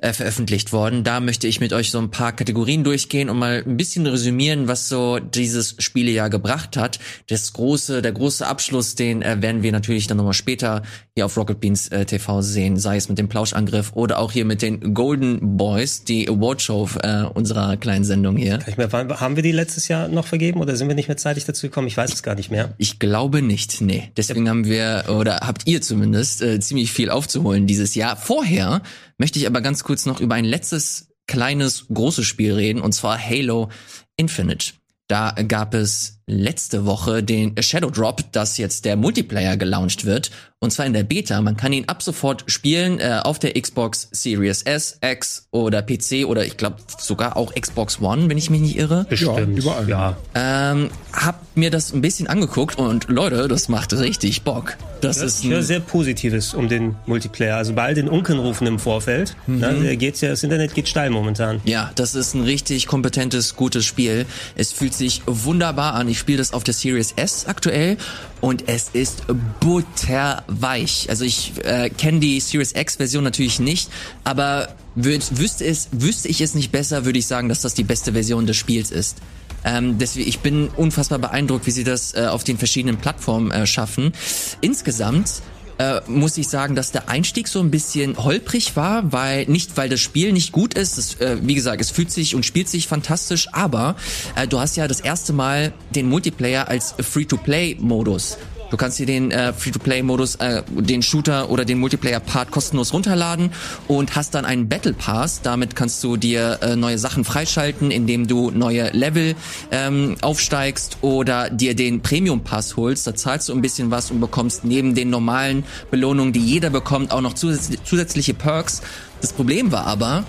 äh, veröffentlicht worden. Da möchte ich mit euch so ein paar Kategorien durchgehen und mal ein bisschen resümieren, was so dieses Spielejahr gebracht hat. Das große, der große Abschluss, den äh, werden wir natürlich dann nochmal später hier auf Rocket Beans äh, TV sehen, sei es mit dem Plauschangriff oder auch hier mit den Golden Boys, die Awardshow äh, unserer kleinen Sendung hier. Kann ich mir, haben wir die letztes Jahr noch vergeben oder sind wir nicht mehr zeitig dazu gekommen? Ich weiß es gar nicht mehr. Ich glaube nicht, nee. Deswegen ja. haben wir, oder habt ihr zumindest, äh, ziemlich viel aufzuholen dieses Jahr. Vorher möchte ich aber ganz kurz noch über ein letztes kleines, großes Spiel reden, und zwar Halo Infinite. Da gab es letzte Woche den Shadow Drop, dass jetzt der Multiplayer gelauncht wird. Und zwar in der Beta. Man kann ihn ab sofort spielen äh, auf der Xbox Series S, X oder PC oder ich glaube sogar auch Xbox One, wenn ich mich nicht irre. Bestimmt. Ja, überall. Ja. Ähm, hab mir das ein bisschen angeguckt und Leute, das macht richtig Bock. Das, ist ein sehr Positives um den Multiplayer. Also bei all den Unkenrufen im Vorfeld, mhm. ne, geht's ja, das Internet geht steil momentan. Ja, das ist ein richtig kompetentes, gutes Spiel. Es fühlt sich wunderbar an. Ich spiele das auf der Series S aktuell und es ist butterweich. Also ich äh, kenne die Series X Version natürlich nicht, aber wüsste es, wüsste ich es nicht besser, würde ich sagen, dass das die beste Version des Spiels ist. Ähm, deswegen, ich bin unfassbar beeindruckt, wie sie das äh, auf den verschiedenen Plattformen äh, schaffen. Insgesamt äh, muss ich sagen, dass der Einstieg so ein bisschen holprig war, weil nicht, weil das Spiel nicht gut ist. Es, äh, wie gesagt, es fühlt sich und spielt sich fantastisch, aber äh, du hast ja das erste Mal den Multiplayer als Free-to-Play-Modus. Du kannst dir den äh, Free-to-Play-Modus, äh, den Shooter oder den Multiplayer-Part kostenlos runterladen und hast dann einen Battle Pass. Damit kannst du dir äh, neue Sachen freischalten, indem du neue Level ähm, aufsteigst oder dir den Premium Pass holst. Da zahlst du ein bisschen was und bekommst neben den normalen Belohnungen, die jeder bekommt, auch noch zusätzliche Perks. Das Problem war aber,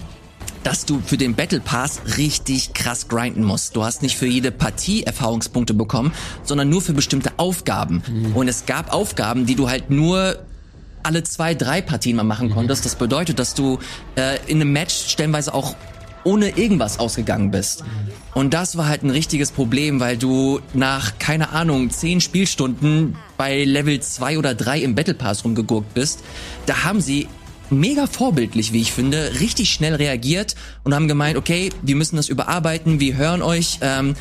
dass du für den Battle Pass richtig krass grinden musst. Du hast nicht für jede Partie Erfahrungspunkte bekommen, sondern nur für bestimmte Aufgaben. Mhm. Und es gab Aufgaben, die du halt nur alle zwei, drei Partien mal machen mhm. konntest. Das bedeutet, dass du äh, in einem Match stellenweise auch ohne irgendwas ausgegangen bist. Mhm. Und das war halt ein richtiges Problem, weil du nach, keine Ahnung, zehn Spielstunden bei Level zwei oder drei im Battle Pass rumgegurkt bist. Da haben sie mega vorbildlich, wie ich finde, richtig schnell reagiert und haben gemeint, okay, wir müssen das überarbeiten, wir hören euch. Ähm,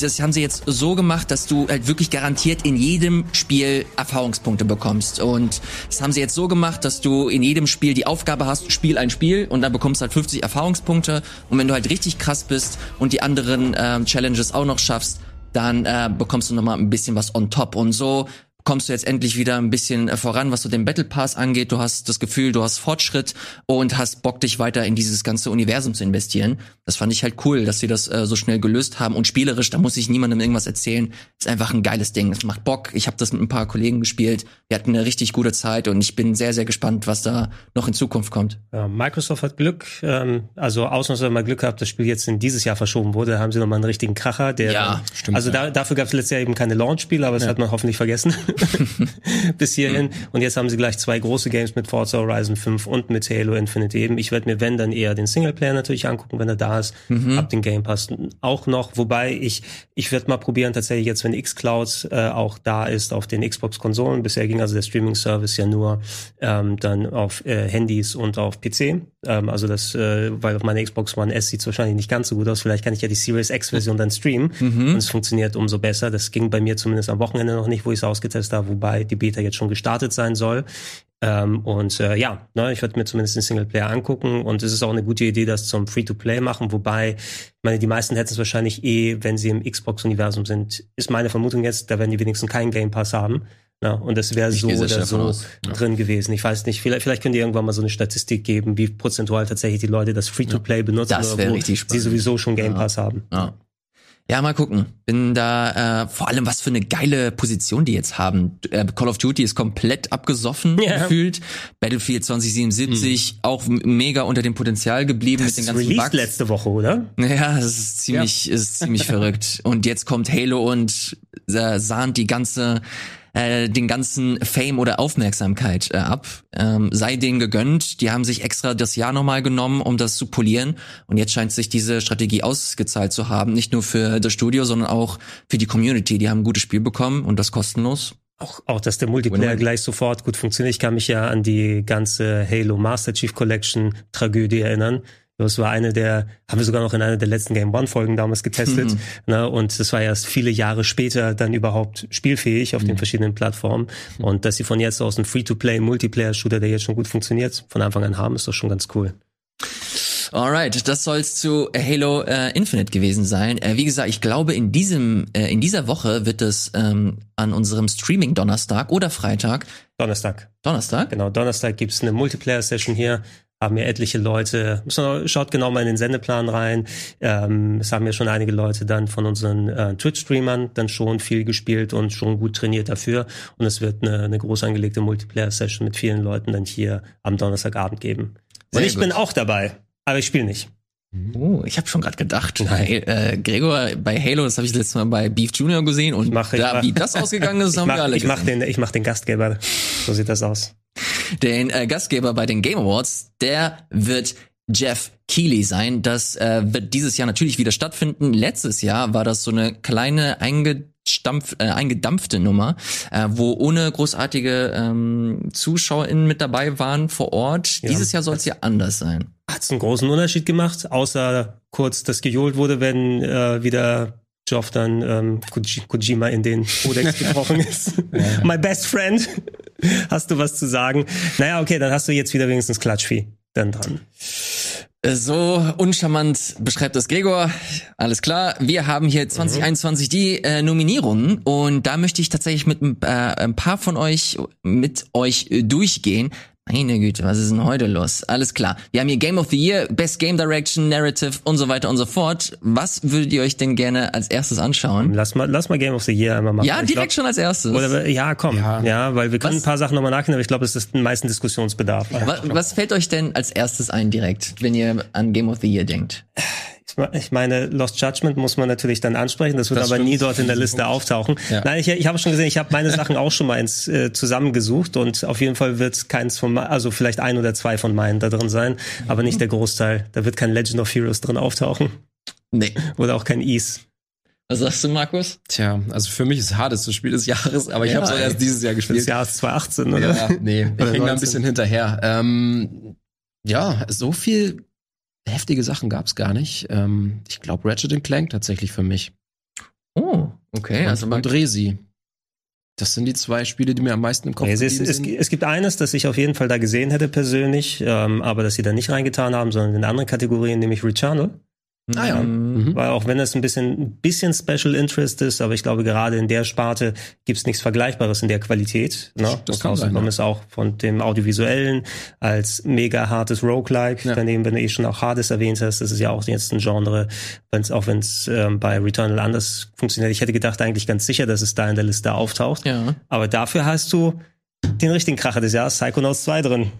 das haben sie jetzt so gemacht, dass du halt wirklich garantiert in jedem Spiel Erfahrungspunkte bekommst. Und das haben sie jetzt so gemacht, dass du in jedem Spiel die Aufgabe hast, spiel ein Spiel und dann bekommst du halt 50 Erfahrungspunkte. Und wenn du halt richtig krass bist und die anderen ähm, Challenges auch noch schaffst, dann äh, bekommst du nochmal ein bisschen was on top. Und so kommst du jetzt endlich wieder ein bisschen äh, voran, was so den Battle Pass angeht. Du hast das Gefühl, du hast Fortschritt und hast Bock, dich weiter in dieses ganze Universum zu investieren. Das fand ich halt cool, dass sie das äh, so schnell gelöst haben. Und spielerisch, da muss ich niemandem irgendwas erzählen. Ist einfach ein geiles Ding. Es macht Bock. Ich habe das mit ein paar Kollegen gespielt. Wir hatten eine richtig gute Zeit und ich bin sehr, sehr gespannt, was da noch in Zukunft kommt. Ja, Microsoft hat Glück, ähm, also ausnahmsweise mal Glück gehabt, das Spiel jetzt in dieses Jahr verschoben wurde. Da haben sie nochmal einen richtigen Kracher. Der, ja, stimmt. Also da, dafür gab es letztes Jahr eben keine Launch-Spiele, aber das ja. hat man hoffentlich vergessen. bis hierhin. Und jetzt haben sie gleich zwei große Games mit Forza Horizon 5 und mit Halo Infinite eben. Ich werde mir, wenn, dann eher den Singleplayer natürlich angucken, wenn er da ist. Mhm. Ab den Game Pass auch noch. Wobei ich, ich werde mal probieren, tatsächlich jetzt, wenn xCloud äh, auch da ist, auf den Xbox-Konsolen. Bisher ging also der Streaming-Service ja nur ähm, dann auf äh, Handys und auf PC. Ähm, also das, äh, weil auf meiner Xbox One S sieht es wahrscheinlich nicht ganz so gut aus. Vielleicht kann ich ja die Series X-Version dann streamen mhm. und es funktioniert umso besser. Das ging bei mir zumindest am Wochenende noch nicht, wo ich es ausgetestet habe, wobei die Beta jetzt schon gestartet sein soll. Ähm, und äh, ja, ne, ich werde mir zumindest den Singleplayer angucken und es ist auch eine gute Idee, das zum Free-to-Play machen, wobei, ich meine, die meisten hätten es wahrscheinlich eh, wenn sie im Xbox-Universum sind, ist meine Vermutung jetzt, da werden die wenigstens keinen Game Pass haben. Ja, und das wäre so oder so ja. drin gewesen. Ich weiß nicht, vielleicht, vielleicht könnt ihr irgendwann mal so eine Statistik geben, wie prozentual tatsächlich die Leute das Free-to-Play benutzen Das oder wo richtig sie sowieso schon Game Ja. Pass haben. Ja. Ja, mal gucken. Bin da äh, vor allem was für eine geile Position die jetzt haben. Äh, Call of Duty ist komplett abgesoffen Ja. gefühlt. Battlefield 2077 auch m- mega unter dem Potenzial geblieben Das mit den ist ganzen released Bugs. letzte Woche, oder? Ja, das ist ziemlich, ist ziemlich verrückt. Und jetzt kommt Halo und äh, sahnt die ganze, äh, den ganzen Fame oder Aufmerksamkeit äh, ab. Ähm, sei denen gegönnt. Die haben sich extra das Jahr nochmal genommen, um das zu polieren. Und jetzt scheint sich diese Strategie ausgezahlt zu haben. Nicht nur für das Studio, sondern auch für die Community. Die haben ein gutes Spiel bekommen und das kostenlos. Auch, auch, dass der Multiplayer Win-win. gleich sofort gut funktioniert. Ich kann mich ja an die ganze Halo Master Chief Collection Tragödie erinnern. Das war eine der, haben wir sogar noch in einer der letzten Game One Folgen damals getestet. Mhm. Ne, und das war erst viele Jahre später dann überhaupt spielfähig auf Mhm. den verschiedenen Plattformen. Und dass sie von jetzt aus einen Free-to-Play Multiplayer-Shooter, der jetzt schon gut funktioniert, von Anfang an haben, ist doch schon ganz cool. Alright, das soll's zu Halo äh, Infinite gewesen sein. Äh, wie gesagt, ich glaube, in diesem, äh, in dieser Woche wird es ähm, an unserem Streaming Donnerstag oder Freitag, Donnerstag. Donnerstag, Genau, Donnerstag gibt's eine Multiplayer-Session hier. Haben ja etliche Leute, wir- schaut genau mal in den Sendeplan rein. Ähm, es haben ja schon einige Leute dann von unseren äh, Twitch-Streamern dann schon viel gespielt und schon gut trainiert dafür. Und es wird eine, eine groß angelegte Multiplayer-Session mit vielen Leuten dann hier am Donnerstagabend geben. Und Sehr ich gut. bin auch dabei, aber ich spiele nicht. Oh, ich habe schon gerade gedacht, hey, äh, Gregor bei Halo, das habe ich letztes Mal bei Beef Junior gesehen und mach- ich da, mach- wie das ausgegangen ist, Ich haben wir mach, alle ich mach den, ich mach den Gastgeber. So sieht das aus. Den äh, Gastgeber bei den Game Awards, der wird Jeff Keighley sein. Das äh, wird dieses Jahr natürlich wieder stattfinden. Letztes Jahr war das so eine kleine eingestampf, äh, eingedampfte Nummer, äh, wo ohne großartige ähm, ZuschauerInnen mit dabei waren vor Ort. Ja. Dieses Jahr soll es ja anders sein. Hat's einen großen Unterschied gemacht, außer kurz, dass gejohlt wurde, wenn äh, wieder Joff dann ähm, Koji- Kojima in den Codex gebrochen ist. My best friend. Hast du was zu sagen? Naja, okay, dann hast du jetzt wieder wenigstens Klatschvieh dann dran. Äh, So uncharmant beschreibt das Gregor. Alles klar. Wir haben hier 2021 die äh, Nominierungen und da möchte ich tatsächlich mit ein- äh, ein paar von euch mit euch äh, durchgehen. Meine Güte, was ist denn heute los? Alles klar. Wir haben hier Game of the Year, Best Game Direction, Narrative und so weiter und so fort. Was würdet ihr euch denn gerne als erstes anschauen? Lass mal, lass mal Game of the Year einmal machen. Ja, Ich direkt glaub, schon als erstes. Oder, ja, komm. Ja. Ja. weil wir können Was? ein paar Sachen nochmal nachgehen, aber ich glaube, es ist den meisten Diskussionsbedarf. was, was fällt euch denn als erstes ein direkt, wenn ihr an Game of the Year denkt? Ich meine, Lost Judgment muss man natürlich dann ansprechen. Das wird Das aber stimmt. nie dort in der Liste auftauchen. Ja. Nein, ich, ich habe schon gesehen, ich habe meine Sachen auch schon mal ins, äh, zusammengesucht und auf jeden Fall wird keins von, also vielleicht ein oder zwei von meinen da drin sein, aber nicht der Großteil. Da wird kein Legend of Heroes drin auftauchen Nee. oder auch kein Ease. Was sagst du, Markus? Tja, also für mich ist hart das Spiel des Jahres, aber ich Ja, habe es auch erst dieses Jahr Des gespielt. Jahres 2018, oder? Ja, nee, ich hänge da 19. ein bisschen hinterher. Ähm, ja, so viel heftige Sachen gab's gar nicht. Ähm, ich glaube Ratchet Clank tatsächlich für mich. Oh, okay. und, Also und Resi. Das sind die zwei Spiele, die mir am meisten im Kopf Es, ist, es, sind. es gibt eines, das ich auf jeden Fall da gesehen hätte persönlich, ähm, aber das sie da nicht reingetan haben, sondern in andere Kategorien, nämlich Returnal. Ah ja. Mhm. Weil auch wenn es ein bisschen, ein bisschen Special Interest ist, aber ich glaube, gerade in der Sparte gibt's nichts Vergleichbares in der Qualität. Ne? Das kann sein, ja. ist auch von dem Audiovisuellen als mega hartes Roguelike. Ja. Daneben, wenn du eh schon auch Hades erwähnt hast, das ist ja auch jetzt ein Genre, wenn's, auch wenn es ähm, bei Returnal anders funktioniert. Ich hätte gedacht eigentlich ganz sicher, dass es da in der Liste auftaucht. Ja. Aber dafür hast du den richtigen Kracher des Jahres, Psychonauts 2 drin.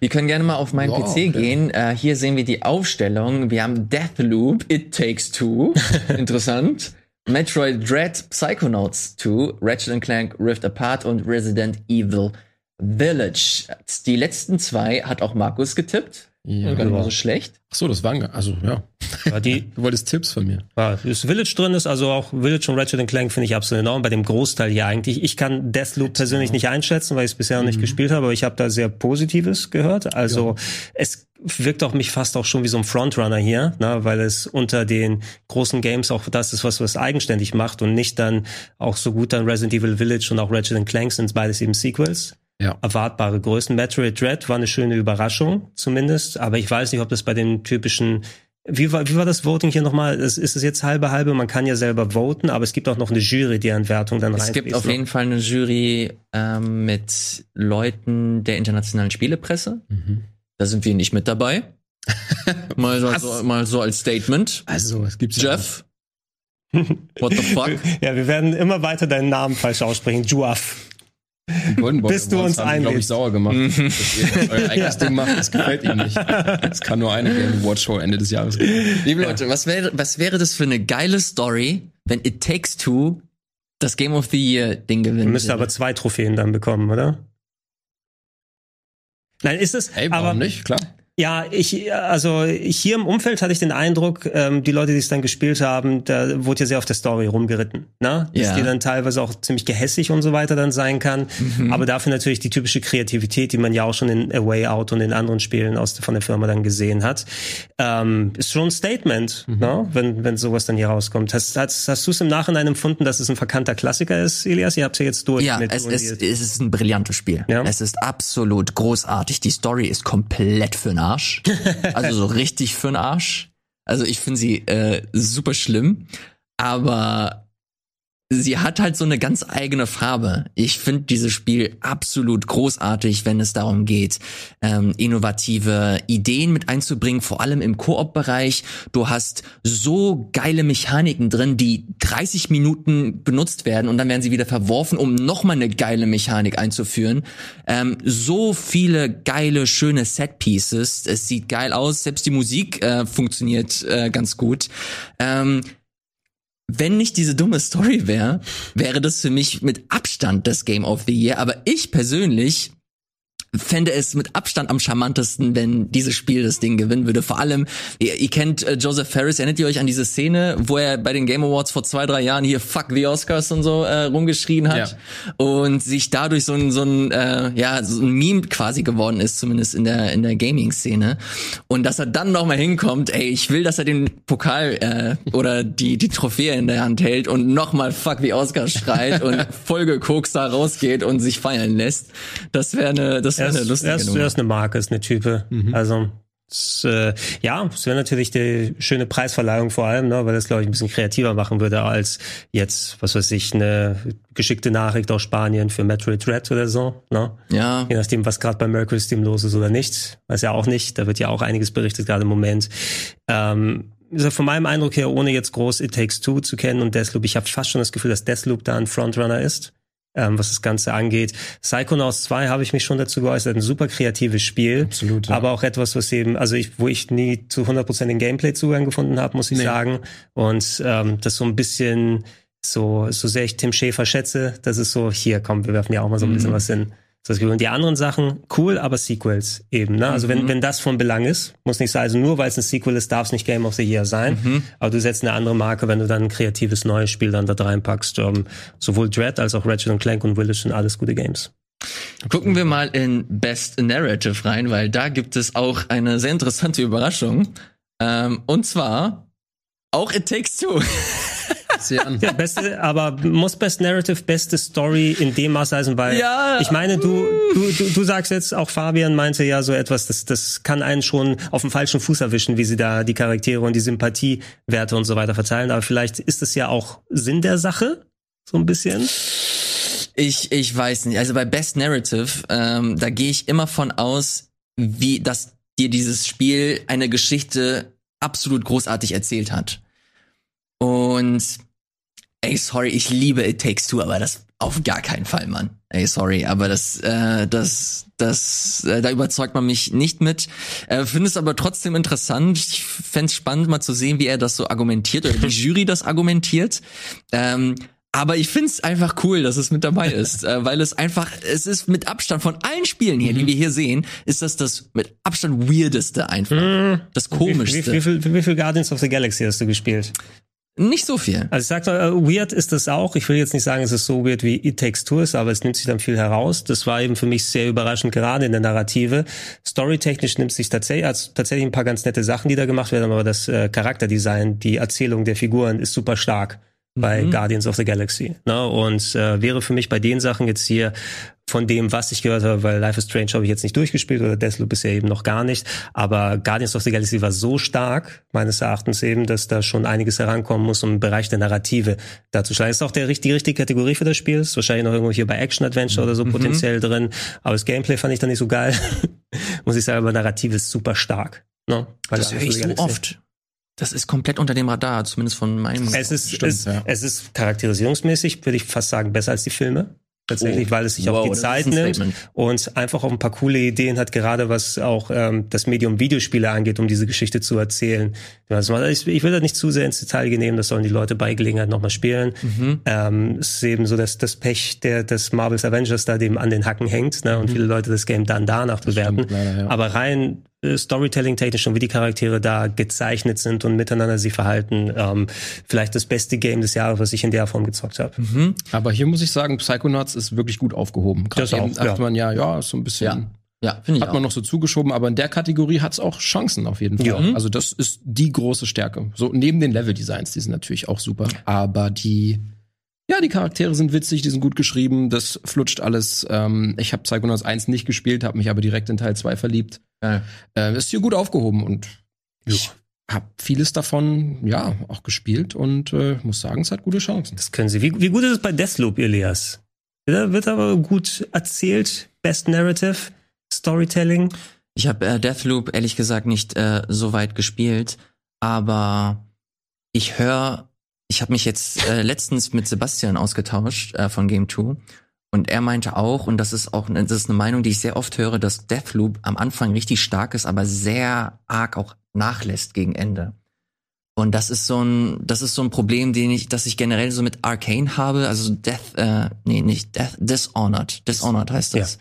Wir können gerne mal auf meinen Ja, PC okay. gehen. Äh, hier sehen wir die Aufstellung. Wir haben Deathloop, It Takes Two. Interessant. Metroid Dread, Psychonauts 2, Ratchet Clank, Rift Apart und Resident Evil Village. Die letzten zwei hat auch Markus getippt. Ja. Gar nicht mal so schlecht. Ach so, das waren, also ja. Ja, die, Du wolltest Tipps von mir. Ja, das Village drin ist, also auch Village und Ratchet Clank finde ich absolut enorm, bei dem Großteil hier eigentlich. Ich kann Deathloop persönlich nicht einschätzen, weil ich es bisher noch nicht gespielt habe, aber ich habe da sehr Positives gehört. Also es wirkt auch mich fast auch schon wie so ein Frontrunner hier, ne, weil es unter den großen Games auch das ist, was was eigenständig macht und nicht dann auch so gut dann Resident Evil Village und auch Ratchet Clank sind beides eben Sequels Ja. erwartbare Größen. Metroid Dread war eine schöne Überraschung, zumindest, aber ich weiß nicht, ob das bei den typischen Wie war, wie war das Voting hier nochmal? Ist, ist es jetzt halbe halbe? Man kann ja selber voten, aber es gibt auch noch eine Jury, die an Wertung dann Es gibt auf jeden Fall eine Jury ähm, mit Leuten der internationalen Spielepresse. Da sind wir nicht mit dabei. mal, so, so, mal so als Statement. Also, es gibt Jeff. What the fuck? Ja, wir werden immer weiter deinen Namen falsch aussprechen. Juaf. Bis du uns glaube ich, sauer gemacht, dass ihr euer eigenes Ding macht. Das gefällt ihm nicht. Es kann nur eine Game Watch Show Ende des Jahres geben. Liebe Leute, was wäre, was wäre das für eine geile Story, wenn It Takes Two das Game of the Year Ding Du gewinnen müsst aber würde? zwei Trophäen dann bekommen, oder? Nein, ist es. Ey, warum aber nicht? Klar. Ja, ich, also hier im Umfeld hatte ich den Eindruck, ähm, die Leute, die es dann gespielt haben, da wurde ja sehr auf der Story rumgeritten, ne? Dass Ja. die dann teilweise auch ziemlich gehässig und so weiter dann sein kann. Mhm. Aber dafür natürlich die typische Kreativität, die man ja auch schon in A Way Out und in anderen Spielen aus von der Firma dann gesehen hat. Ähm, ist schon ein Statement, Mhm. ne? Wenn, wenn sowas dann hier rauskommt. Hast, hast, hast du es im Nachhinein empfunden, dass es ein verkannter Klassiker ist, Elias? Ihr habt ja jetzt durch Ja, mit es, Unreal. es ist ein brillantes Spiel. Ja. Es ist absolut großartig. Die Story ist komplett für'n Arsch. Also so richtig für'n Arsch. Also ich finde sie äh, super schlimm, aber sie hat halt so eine ganz eigene Farbe. Ich finde dieses Spiel absolut großartig, wenn es darum geht, ähm, innovative Ideen mit einzubringen, vor allem im Koop-Bereich. Du hast so geile Mechaniken drin, die 30 Minuten benutzt werden und dann werden sie wieder verworfen, um nochmal eine geile Mechanik einzuführen. Ähm, so viele geile, schöne Set-Pieces. Es sieht geil aus, selbst die Musik äh, funktioniert äh, ganz gut. Ähm, wenn nicht diese dumme Story wäre, wäre das für mich mit Abstand das Game of the Year. Aber ich persönlich fände es mit Abstand am charmantesten, wenn dieses Spiel das Ding gewinnen würde. Vor allem, ihr, ihr kennt äh, Joseph Ferris, erinnert ihr euch an diese Szene, wo er bei den Game Awards vor zwei, drei Jahren hier Fuck the Oscars und so äh, rumgeschrien hat und sich dadurch so ein, so ein, äh, ja, so ein Meme quasi geworden ist, zumindest in der, in der Gaming-Szene. Und dass er dann nochmal hinkommt, ey, ich will, dass er den Pokal äh, oder die, die Trophäe in der Hand hält und nochmal Fuck the Oscars schreit und voll gekokst da rausgeht und sich feiern lässt. Das wäre eine, das wäre Er eine ist, lustige er, ist, er ist eine Marke, ist eine Type. Mhm. Also äh, ja, es wäre natürlich die schöne Preisverleihung vor allem, ne, weil das glaube ich ein bisschen kreativer machen würde als jetzt, was weiß ich, eine geschickte Nachricht aus Spanien für Metroid Dread oder so. Ne? Ja, Je nachdem, was gerade bei Mercury Steam los ist oder nicht. Weiß ja auch nicht. Da wird ja auch einiges berichtet gerade im Moment. Ähm, gesagt, von meinem Eindruck her, ohne jetzt groß It Takes Two zu kennen und Deathloop, ich habe fast schon das Gefühl, dass Deathloop da ein Frontrunner ist, ähm, was das Ganze angeht. Psychonauts 2 habe ich mich schon dazu geäußert, ein super kreatives Spiel. Absolut, ja. Aber auch etwas, was eben, also ich, wo ich nie zu 100% den Gameplay-Zugang gefunden habe, muss ich Nee. sagen. Und ähm, das so ein bisschen, so, so sehr ich Tim Schäfer schätze, das ist so, hier, komm, wir werfen ja auch mal so ein bisschen Mhm. was hin. So das Gefühl. Und die anderen Sachen, cool, aber Sequels eben. Ne? Also Mhm. wenn, wenn das von Belang ist, muss nicht sein, also nur weil es ein Sequel ist, darf es nicht Game of the Year sein. Mhm. Aber du setzt eine andere Marke, wenn du dann ein kreatives neues Spiel dann da reinpackst. Um, sowohl Dread als auch Ratchet Clank und Village sind alles gute Games. Gucken wir mal in Best Narrative rein, weil da gibt es auch eine sehr interessante Überraschung. Ähm, und zwar auch It Takes Two. Sieh an. Ja, beste, aber muss Best Narrative, beste Story in dem Maß heißen, weil Ja. ich meine, du, du, du, du sagst jetzt, auch Fabian meinte ja so etwas, das, das kann einen schon auf dem falschen Fuß erwischen, wie sie da die Charaktere und die Sympathiewerte und so weiter verteilen. Aber vielleicht ist es ja auch Sinn der Sache, so ein bisschen. Ich, ich weiß nicht. Also bei Best Narrative, ähm, da gehe ich immer von aus, wie, dass dir dieses Spiel eine Geschichte absolut großartig erzählt hat. Und ey, sorry, ich liebe It Takes Two, aber das auf gar keinen Fall, Mann. Ey, sorry, aber das, äh, das, das, äh, da überzeugt man mich nicht mit. Äh, Finde es aber trotzdem interessant. Ich fände spannend, mal zu sehen, wie er das so argumentiert oder die Jury das argumentiert. Ähm, aber ich find's einfach cool, dass es mit dabei ist, äh, weil es einfach, es ist mit Abstand von allen Spielen hier, die wir hier sehen, ist das das mit Abstand weirdeste einfach, das Wie, komischste. wie, wie, viel, wie viel Guardians of the Galaxy hast du gespielt? Nicht so viel. Also ich sag mal, äh, weird ist das auch. Ich will jetzt nicht sagen, es ist so weird wie It Takes Two ist, aber es nimmt sich dann viel heraus. Das war eben für mich sehr überraschend, gerade in der Narrative. Storytechnisch nimmt sich tatsächlich, also tatsächlich ein paar ganz nette Sachen, die da gemacht werden, aber das äh, Charakterdesign, die Erzählung der Figuren ist super stark bei Guardians of the Galaxy. Ne? Und äh, wäre für mich bei den Sachen jetzt hier von dem, was ich gehört habe, weil Life is Strange habe ich jetzt nicht durchgespielt oder Deathloop bisher eben noch gar nicht. Aber Guardians of the Galaxy war so stark, meines Erachtens eben, dass da schon einiges herankommen muss, um im Bereich der Narrative darzuschlagen. Ist auch der, die richtige Kategorie für das Spiel. Ist wahrscheinlich noch irgendwo hier bei Action Adventure oder so Mhm. potenziell drin. Aber das Gameplay fand ich dann nicht so geil. muss ich sagen, aber Narrativ ist super stark. Ne? Weil Das höre ich so oft. Das ist komplett unter dem Radar, zumindest von meinem. Es ist, Stimmt, es, ja. es ist charakterisierungsmäßig, würde ich fast sagen, besser als die Filme. Tatsächlich, Oh. weil es sich auch Wow, die das ist Zeit nimmt Statement. und einfach auch ein paar coole Ideen hat, gerade was auch ähm, das Medium Videospiele angeht, um diese Geschichte zu erzählen. Also ich, ich will da nicht zu sehr ins Detail gehen, das sollen die Leute bei Gelegenheit nochmal spielen. Mhm. Ähm, es ist eben so, dass das Pech der, des Marvel's Avengers da dem an den Hacken hängt ne, und viele Leute das Game dann danach bewerten. stimmt leider, ja. Aber rein Storytelling-technisch und wie die Charaktere da gezeichnet sind und miteinander sie verhalten, ähm, vielleicht das beste Game des Jahres, was ich in der Form gezockt habe. Mhm. Aber hier muss ich sagen, Psychonauts ist wirklich gut aufgehoben. Gerade Das auch, eben dachte ja. man ja, ja, ist so ein bisschen. Ja. Ja, finde ich Hat man auch. noch so zugeschoben, aber in der Kategorie hat es auch Chancen auf jeden Fall. Ja. Also das ist die große Stärke. So neben den Level-Designs, die sind natürlich auch super. Aber die, ja, die Charaktere sind witzig, die sind gut geschrieben, das flutscht alles. Ähm, ich habe Psychonauts 1 nicht gespielt, habe mich aber direkt in Teil 2 verliebt. Äh, ist hier gut aufgehoben und ich habe vieles davon, ja, auch gespielt und äh, muss sagen, es hat gute Chancen. Das können sie. Wie, wie gut ist es bei Deathloop, Elias? Wird, wird aber gut erzählt, Best Narrative, Storytelling. Ich habe äh, Deathloop ehrlich gesagt nicht äh, so weit gespielt, aber ich höre, ich habe mich jetzt äh, letztens mit Sebastian ausgetauscht äh, von Game 2 und er meinte auch, und das ist auch das ist eine Meinung, die ich sehr oft höre, dass Deathloop am Anfang richtig stark ist, aber sehr arg auch nachlässt gegen Ende. Und das ist so ein, das ist so ein Problem, den ich, das ich generell so mit Arcane habe, also Death, äh, nee, nicht Death, Dishonored, Dishonored heißt das.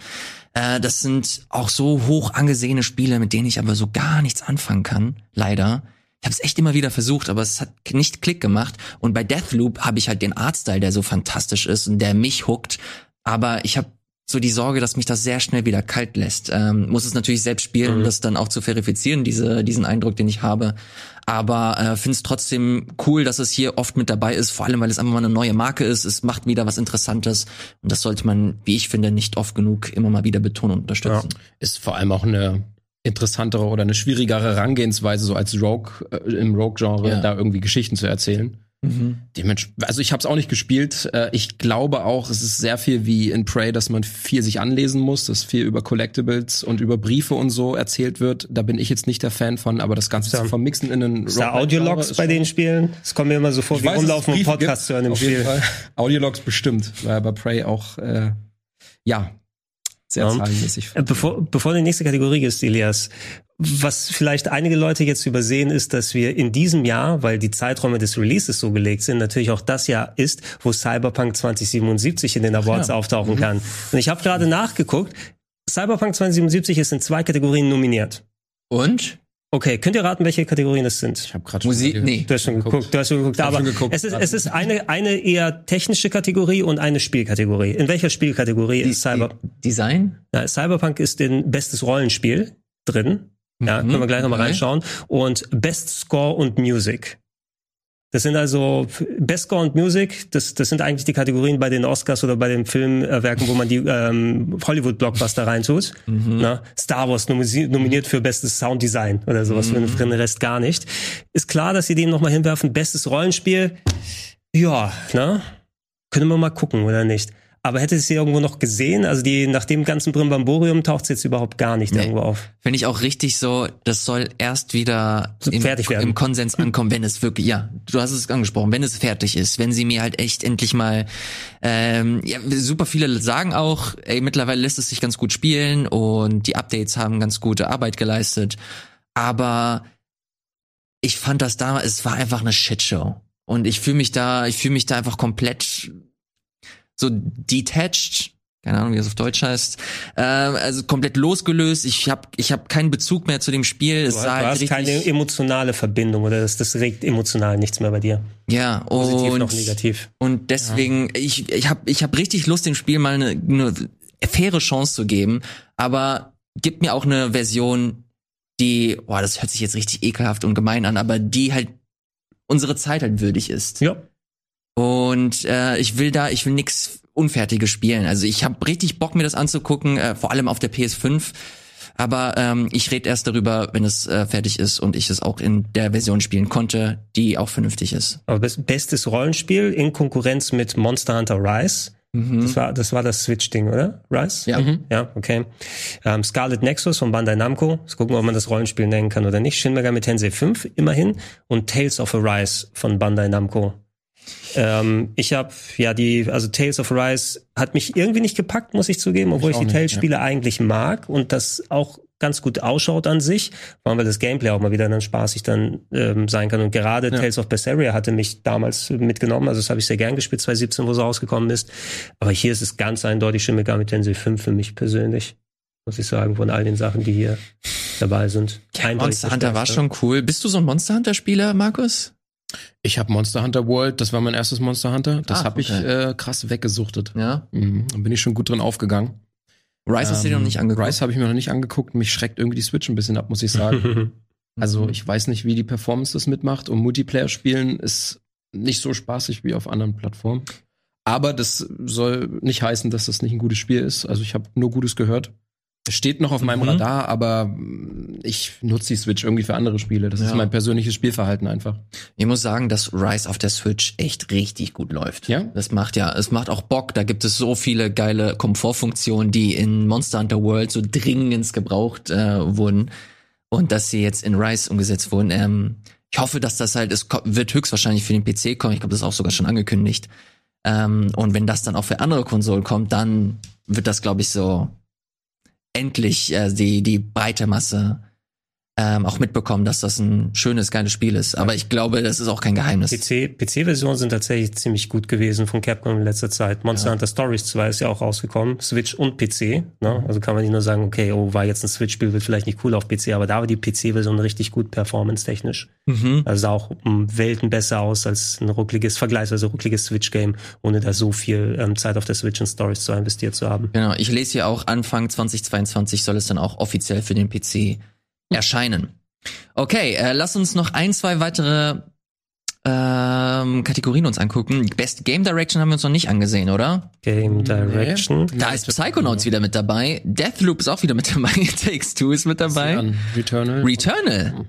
Äh, das sind auch so hoch angesehene Spiele, mit denen ich aber so gar nichts anfangen kann, leider. Ich habe es echt immer wieder versucht, aber es hat nicht Klick gemacht. Und bei Deathloop habe ich halt den Artstyle, der so fantastisch ist und der mich huckt. Aber ich habe so die Sorge, dass mich das sehr schnell wieder kalt lässt. Ähm, muss es natürlich selbst spielen, um das dann auch zu verifizieren, diese, diesen Eindruck, den ich habe. Aber äh, finde es trotzdem cool, dass es hier oft mit dabei ist, vor allem weil es einfach mal eine neue Marke ist. Es macht wieder was Interessantes und das sollte man, wie ich finde, nicht oft genug immer mal wieder betonen und unterstützen. ist vor allem auch eine interessantere oder eine schwierigere Herangehensweise, so als Rogue äh, im Rogue-Genre Ja. da irgendwie Geschichten zu erzählen. Mhm. Also ich habe es auch nicht gespielt. Äh, ich glaube auch, es ist sehr viel wie in Prey, dass man viel sich anlesen muss, dass viel über Collectibles und über Briefe und so erzählt wird. Da bin ich jetzt nicht der Fan von, aber das Ganze Ja. zu vermixen in einen Ist da Audiologs bei den Spielen? Es kommt mir immer so vor, Ich wie weiß, rumlaufen und Briefe Podcast gibt, zu hören im Spiel. Audiologs bestimmt, weil bei Prey auch äh, ja sehr Ja. zahlenmäßig. Äh, Bevor, bevor die nächste Kategorie ist, Elias, was vielleicht einige Leute jetzt übersehen, ist, dass wir in diesem Jahr, weil die Zeiträume des Releases so gelegt sind, natürlich auch das Jahr ist, wo Cyberpunk 2077 in den Awards ja. auftauchen kann. Und ich habe gerade nachgeguckt, Cyberpunk 2077 ist in zwei Kategorien nominiert. Und? Okay, könnt ihr raten, welche Kategorien es sind? Ich habe gerade Musik? Nee. Du hast schon geguckt, du hast schon geguckt. hab Aber schon geguckt. es ist, es ist eine, eine eher technische Kategorie und eine Spielkategorie. In welcher Spielkategorie ist Cyber, Design? ja, Cyberpunk ist in bestes Rollenspiel drin. Ja, Mhm, können wir gleich nochmal okay. reinschauen. Und Best Score und Music. Das sind also Best Score und Music, das, das sind eigentlich die Kategorien bei den Oscars oder bei den Filmwerken, wo man die ähm, Hollywood-Blockbuster reintut. Mhm. Na, Star Wars nominiert für bestes Sounddesign oder sowas, Mhm. für den Rest gar nicht. Ist klar, dass sie den nochmal hinwerfen. Bestes Rollenspiel, ja, ne? Können wir mal gucken, oder nicht? Aber hätte es sie irgendwo noch gesehen? Also die, nach dem ganzen Brimbamborium taucht es jetzt überhaupt gar nicht Nee. irgendwo auf. Finde ich auch richtig so, das soll erst wieder So im, fertig werden. im Konsens ankommen, wenn es wirklich, ja, du hast es angesprochen, wenn es fertig ist, wenn sie mir halt echt endlich mal, ähm, ja, super viele sagen auch, ey, mittlerweile lässt es sich ganz gut spielen und die Updates haben ganz gute Arbeit geleistet, aber ich fand das damals, es war einfach eine Shitshow und ich fühle mich da, ich fühle mich da einfach komplett so detached, keine Ahnung, wie das auf Deutsch heißt, ähm, also komplett losgelöst. Ich habe ich hab keinen Bezug mehr zu dem Spiel. Es Du, sah du halt hast keine emotionale Verbindung oder das, das regt emotional nichts mehr bei dir. ja Positiv und noch negativ. und deswegen ich ich habe ich hab richtig Lust dem Spiel mal eine, eine faire Chance zu geben, aber gib mir auch eine Version, die, boah, das hört sich jetzt richtig ekelhaft und gemein an, aber die halt unsere Zeit halt würdig ist. Ja. Und äh, ich will da, ich will nix Unfertiges spielen. Also ich habe richtig Bock, mir das anzugucken, äh, vor allem auf der PS5. Aber ähm, ich rede erst darüber, wenn es äh, fertig ist und ich es auch in der Version spielen konnte, die auch vernünftig ist. Aber bes- bestes Rollenspiel in Konkurrenz mit Monster Hunter Rise. Das war das war das Switch-Ding, oder? Rise? Ja. Mhm. Ja, okay. Ähm, Scarlet Nexus von Bandai Namco. Jetzt gucken, ob man das Rollenspiel nennen kann oder nicht. Shin Megami Tensei 5 immerhin und Tales of Arise von Bandai Namco. Ähm, ich habe ja die, also Tales of Arise hat mich irgendwie nicht gepackt, muss ich zugeben, obwohl ich, auch die Tales-Spiele eigentlich mag und das auch ganz gut ausschaut an sich, vor allem weil das Gameplay auch mal wieder dann spaßig dann ähm, sein kann. Und gerade Tales of Berseria hatte mich damals mitgenommen, also das habe ich sehr gern gespielt, 2017, wo es rausgekommen ist. Aber hier ist es ganz eindeutig Shin Megami Tensei 5 für mich persönlich, muss ich sagen, von all den Sachen, die hier dabei sind. Eindeutig Monster Hunter war schon cool. Bist du so ein Monster Hunter Spieler, Markus? Ich habe Monster Hunter World, das war mein erstes Monster Hunter. Das Ah, habe ich okay. äh, krass weggesuchtet. Ja. Mhm. Da bin ich schon gut drin aufgegangen. Rise hast du dir noch nicht angeguckt. Rise habe ich mir noch nicht angeguckt. Mich schreckt irgendwie die Switch ein bisschen ab, muss ich sagen. also ich weiß nicht, wie die Performance das mitmacht. Und Multiplayer spielen ist nicht so spaßig wie auf anderen Plattformen. Aber das soll nicht heißen, dass das nicht ein gutes Spiel ist. Also ich habe nur Gutes gehört. Es steht noch auf meinem Mhm. Radar, aber ich nutze die Switch irgendwie für andere Spiele. Das Ja. ist mein persönliches Spielverhalten einfach. Ich muss sagen, dass Rise auf der Switch echt richtig gut läuft. Ja? Das macht ja, es macht auch Bock. Da gibt es so viele geile Komfortfunktionen, die in Monster Hunter World so dringend gebraucht äh, wurden. Und dass sie jetzt in Rise umgesetzt wurden. Ähm, ich hoffe, dass das halt, es wird höchstwahrscheinlich für den PC kommen. Ich glaube, das ist auch sogar schon angekündigt. Ähm, und wenn das dann auch für andere Konsolen kommt, dann wird das, glaube ich, so endlich äh, die, die breite Masse ähm, auch mitbekommen, dass das ein schönes, geiles Spiel ist. Aber ich glaube, das ist auch kein Geheimnis. PC, PC-Versionen sind tatsächlich ziemlich gut gewesen von Capcom in letzter Zeit. Monster Hunter Stories 2 ist ja auch rausgekommen, Switch und PC. Ne? Also kann man nicht nur sagen, okay, oh, war jetzt ein Switch-Spiel, wird vielleicht nicht cool auf PC, aber da war die PC-Version richtig gut performance-technisch. Mhm. Also sah auch um Welten besser aus als ein ruckliges, vergleichsweise ruckliges Switch-Game, ohne da so viel ähm, Zeit auf der Switch in Stories zu investiert zu haben. Genau, ich lese hier auch, Anfang 2022 soll es dann auch offiziell für den PC erscheinen. Okay, äh, lass uns noch ein, zwei weitere ähm, Kategorien uns angucken. Best Game Direction haben wir uns noch nicht angesehen, oder? Game Direction. Da ist Psychonauts wieder mit dabei. Deathloop ist auch wieder mit dabei. Takes Two ist mit dabei. Returnal. Returnal.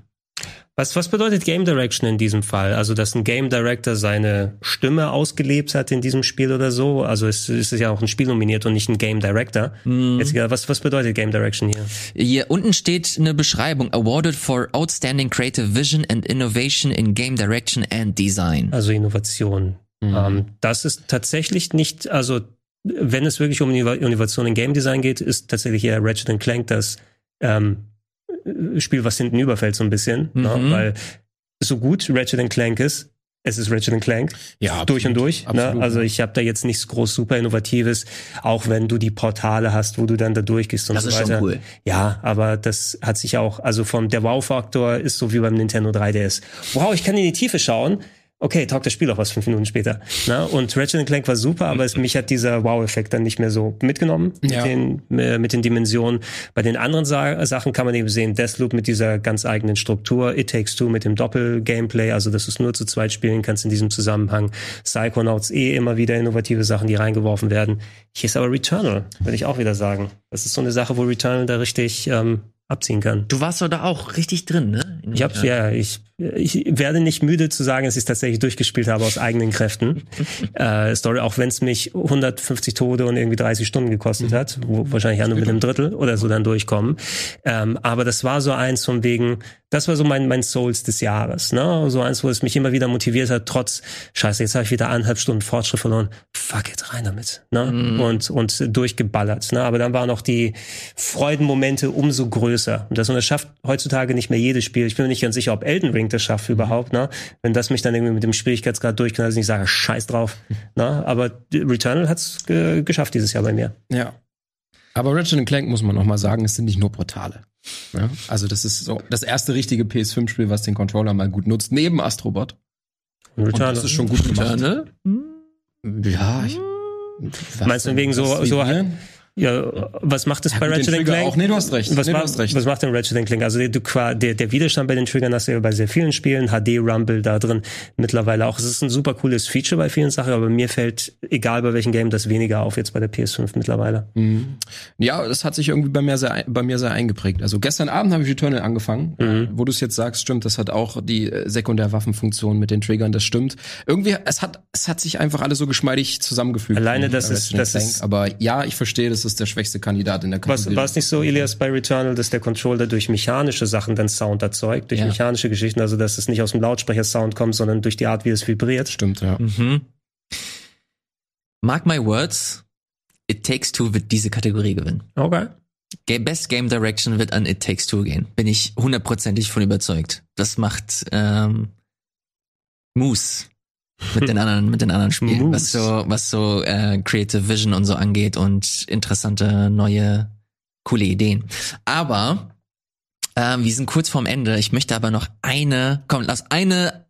Was, was bedeutet Game Direction in diesem Fall? Also, dass ein Game Director seine Stimme ausgelebt hat in diesem Spiel oder so? Also, es, es ist ja auch ein Spiel nominiert und nicht ein Game Director. Jetzt, egal, was, was bedeutet Game Direction hier? Hier unten steht eine Beschreibung. Awarded for Outstanding Creative Vision and Innovation in Game Direction and Design. Also Innovation. Ähm, das ist tatsächlich nicht, also wenn es wirklich um Innova- Innovation in Game Design geht, ist tatsächlich eher Ratchet Clank das ähm, Spiel, was hinten überfällt so ein bisschen. Ne? Mhm. Weil so gut Ratchet Clank ist, es ist Ratchet Clank. Ja, durch und absolut. durch. Absolut, ne? Also ich habe da jetzt nichts groß super Innovatives, auch wenn du die Portale hast, wo du dann da durchgehst und Das so ist weiter. schon cool. Ja, aber das hat sich auch, also vom der Wow-Faktor ist so wie beim Nintendo 3DS. Wow, ich kann in die Tiefe schauen. Okay, taugt das Spiel auch was fünf Minuten später. Na, und Ratchet Clank war super, aber es, mich hat dieser Wow-Effekt dann nicht mehr so mitgenommen Ja. mit, den, äh, mit den Dimensionen. Bei den anderen Sa Sachen kann man eben sehen, Deathloop mit dieser ganz eigenen Struktur, It Takes Two mit dem Doppel-Gameplay, also dass du es nur zu zweit spielen kannst in diesem Zusammenhang. Psychonauts eh immer wieder innovative Sachen, die reingeworfen werden. Hier ist aber Returnal, würde ich auch wieder sagen. Das ist so eine Sache, wo Returnal da richtig ähm, abziehen kann. Du warst doch da auch richtig drin, ne? In- Ich hab's, ja, ich, ich werde nicht müde zu sagen, dass ich es tatsächlich durchgespielt habe aus eigenen Kräften. äh, Story, auch wenn es mich 150 Tode und irgendwie 30 Stunden gekostet hat, wo wahrscheinlich ja nur mit einem Drittel oder so dann durchkommen. Ähm, aber das war so eins von wegen, das war so mein, mein Souls des Jahres, ne? So eins, wo es mich immer wieder motiviert hat, trotz, scheiße, jetzt habe ich wieder eineinhalb Stunden Fortschritt verloren. Fuck it, rein damit, ne? Und, und durchgeballert, ne? Aber dann waren auch die Freudenmomente umso größer. Und das, und das schafft heutzutage nicht mehr jedes Spiel. Ich bin mir nicht ganz sicher, ob Elden Ring das schafft überhaupt, ne? Wenn das mich dann irgendwie mit dem Schwierigkeitsgrad durchknallt, dass ich sage, scheiß drauf, ne? Aber Returnal hat's ge geschafft dieses Jahr bei mir. Ja. Aber Ratchet Clank muss man noch mal sagen, es sind nicht nur Portale. Ja? Also das ist so das erste richtige PS5-Spiel, was den Controller mal gut nutzt, neben Astrobot. Und Und Returnal. das ist schon gut gemacht. Returnal? Ja. Ich, was Meinst du wegen so- so-? Ja, was macht es bei gut, den Ratchet Trigger Clank? auch. Nee, du hast recht. Was, Nee, du macht, hast recht. was macht denn Ratchet Clank? Also der, du, der, der Widerstand bei den Triggern hast du ja bei sehr vielen Spielen, HD Rumble da drin mittlerweile auch. Es ist ein super cooles Feature bei vielen Sachen, aber mir fällt, egal bei welchem Game, das weniger auf jetzt bei der PS5 mittlerweile. Mhm. Ja, das hat sich irgendwie bei mir sehr, bei mir sehr eingeprägt. Also gestern Abend habe ich Returnal angefangen. Mhm. Wo du es jetzt sagst, stimmt, das hat auch die äh, Sekundärwaffenfunktion mit den Triggern, das stimmt. Irgendwie, es hat, es hat sich einfach alles so geschmeidig zusammengefügt. Alleine, das bei ist- Ratchet das ist- Aber ja, ich verstehe, das ist der schwächste Kandidat in der Was, Kategorie. war es nicht so, Elias, bei Returnal, dass der Controller durch mechanische Sachen dann Sound erzeugt, durch Ja. mechanische Geschichten, also dass es nicht aus dem Lautsprecher Sound kommt, sondern durch die Art, wie es vibriert? Stimmt, ja. Mhm. Mark my words, It Takes Two wird diese Kategorie gewinnen. Okay. Best Game Direction wird an It Takes Two gehen. Bin ich hundertprozentig von überzeugt. Das macht ähm, Moose mit den anderen, mit den anderen Spielen, was so, was so äh, Creative Vision und so angeht und interessante neue coole Ideen. Aber ähm, wir sind kurz vorm Ende. Ich möchte aber noch eine, komm, lass eine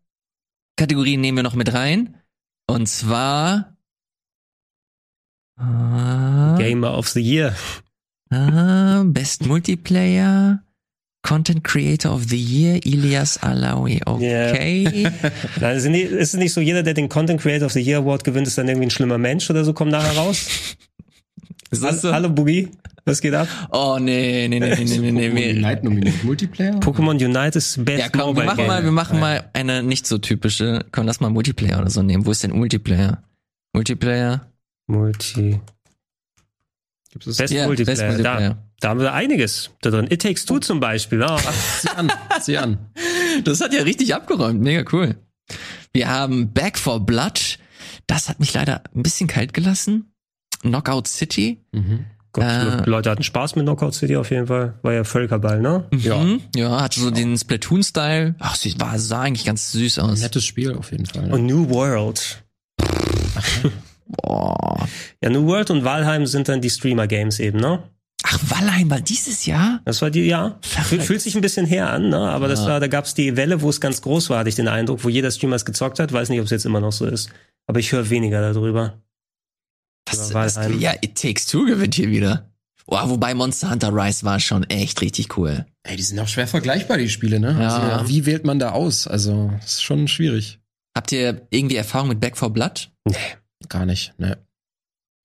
Kategorie nehmen wir noch mit rein. Und zwar äh, Gamer of the Year. Ah, Best Multiplayer, Content Creator of the Year, Ilias Alawi. Okay. Nein, es ist nicht, es ist nicht so, jeder, der den Content Creator of the Year Award gewinnt, ist dann irgendwie ein schlimmer Mensch oder so, kommt nachher raus. Ist Hallo, das so? Hallo Boogie, was geht ab? Oh nee, nee, nee, nee, nee, nee, nee. Pokémon wir- Unite nominiert. Multiplayer? Pokémon Unite ist Best Ja, komm, wir machen Game. mal, wir machen mal eine nicht so typische. Komm, lass mal Multiplayer oder so nehmen. Wo ist denn Multiplayer? Multiplayer? Multi. Gibt es Best Ja, Multiplayer. Best Multiplayer. Da, da haben wir einiges da drin. It Takes Two zum Beispiel. Ah, Sieh an, sieh an. Das hat ja richtig abgeräumt. Mega cool. Wir haben Back for Blood. Das hat mich leider ein bisschen kalt gelassen. Knockout City. Mhm. Gott, Äh. Leute hatten Spaß mit Knockout City auf jeden Fall. War ja Völkerball, ne? Ja. Mhm. Ja, hatte so den Splatoon-Style. Ach, sie war, sah eigentlich ganz süß aus. Nettes Spiel auf jeden Fall. Und New World. Boah. Ja, New World und Valheim sind dann die Streamer-Games eben, ne? Ach, Valheim war dieses Jahr? Das war die, ja. Fühlt, fühlt sich ein bisschen her an, ne? Aber das Ja. war, da gab's die Welle, wo es ganz groß war, hatte ich den Eindruck, wo jeder Streamer es gezockt hat. Weiß nicht, ob es jetzt immer noch so ist. Aber ich höre weniger darüber. Was, was, ja, It Takes Two gewinnt hier wieder. Boah, wobei Monster Hunter Rise war schon echt richtig cool. Ey, die sind auch schwer vergleichbar, die Spiele, ne? Ja. Also, wie wählt man da aus? Also, das ist schon schwierig. Habt ihr irgendwie Erfahrung mit Back for Blood? Gar nicht, ne.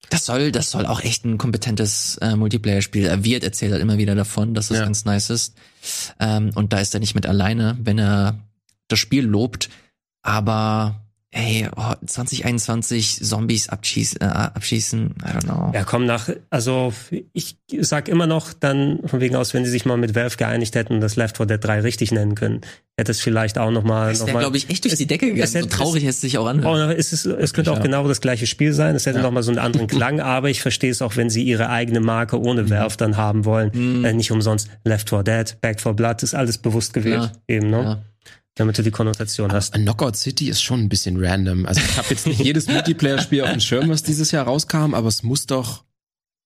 Das soll, das soll auch echt ein kompetentes äh, Multiplayer-Spiel. Er wird erzählt halt immer wieder davon, dass es Ja. ganz nice ist. Ähm, und da ist er nicht mit alleine, wenn er das Spiel lobt. Aber hey, oh, 2021 Zombies abschießen, äh, abschießen, I don't know. Ja, komm nach, also ich sag immer noch dann von wegen aus, wenn sie sich mal mit Valve geeinigt hätten und das Left 4 Dead 3 richtig nennen können, hätte es vielleicht auch noch mal, Das wäre, glaube ich, echt durch die Decke gegangen. es hätte- so traurig es sich auch anhört. Oh, es, ist, es könnte auch ja. genau das gleiche Spiel sein. Es hätte noch mal so einen anderen Klang, aber ich verstehe es auch, wenn sie ihre eigene Marke ohne Mhm. Valve dann haben wollen. Äh, nicht umsonst Left 4 Dead, Back 4 Blood, ist alles bewusst gewählt. Klar. Eben, ne? Ja. Damit du die Konnotation hast. A Knockout City ist schon ein bisschen random. Also, ich habe jetzt nicht jedes Multiplayer-Spiel auf dem Schirm, was dieses Jahr rauskam, aber es muss doch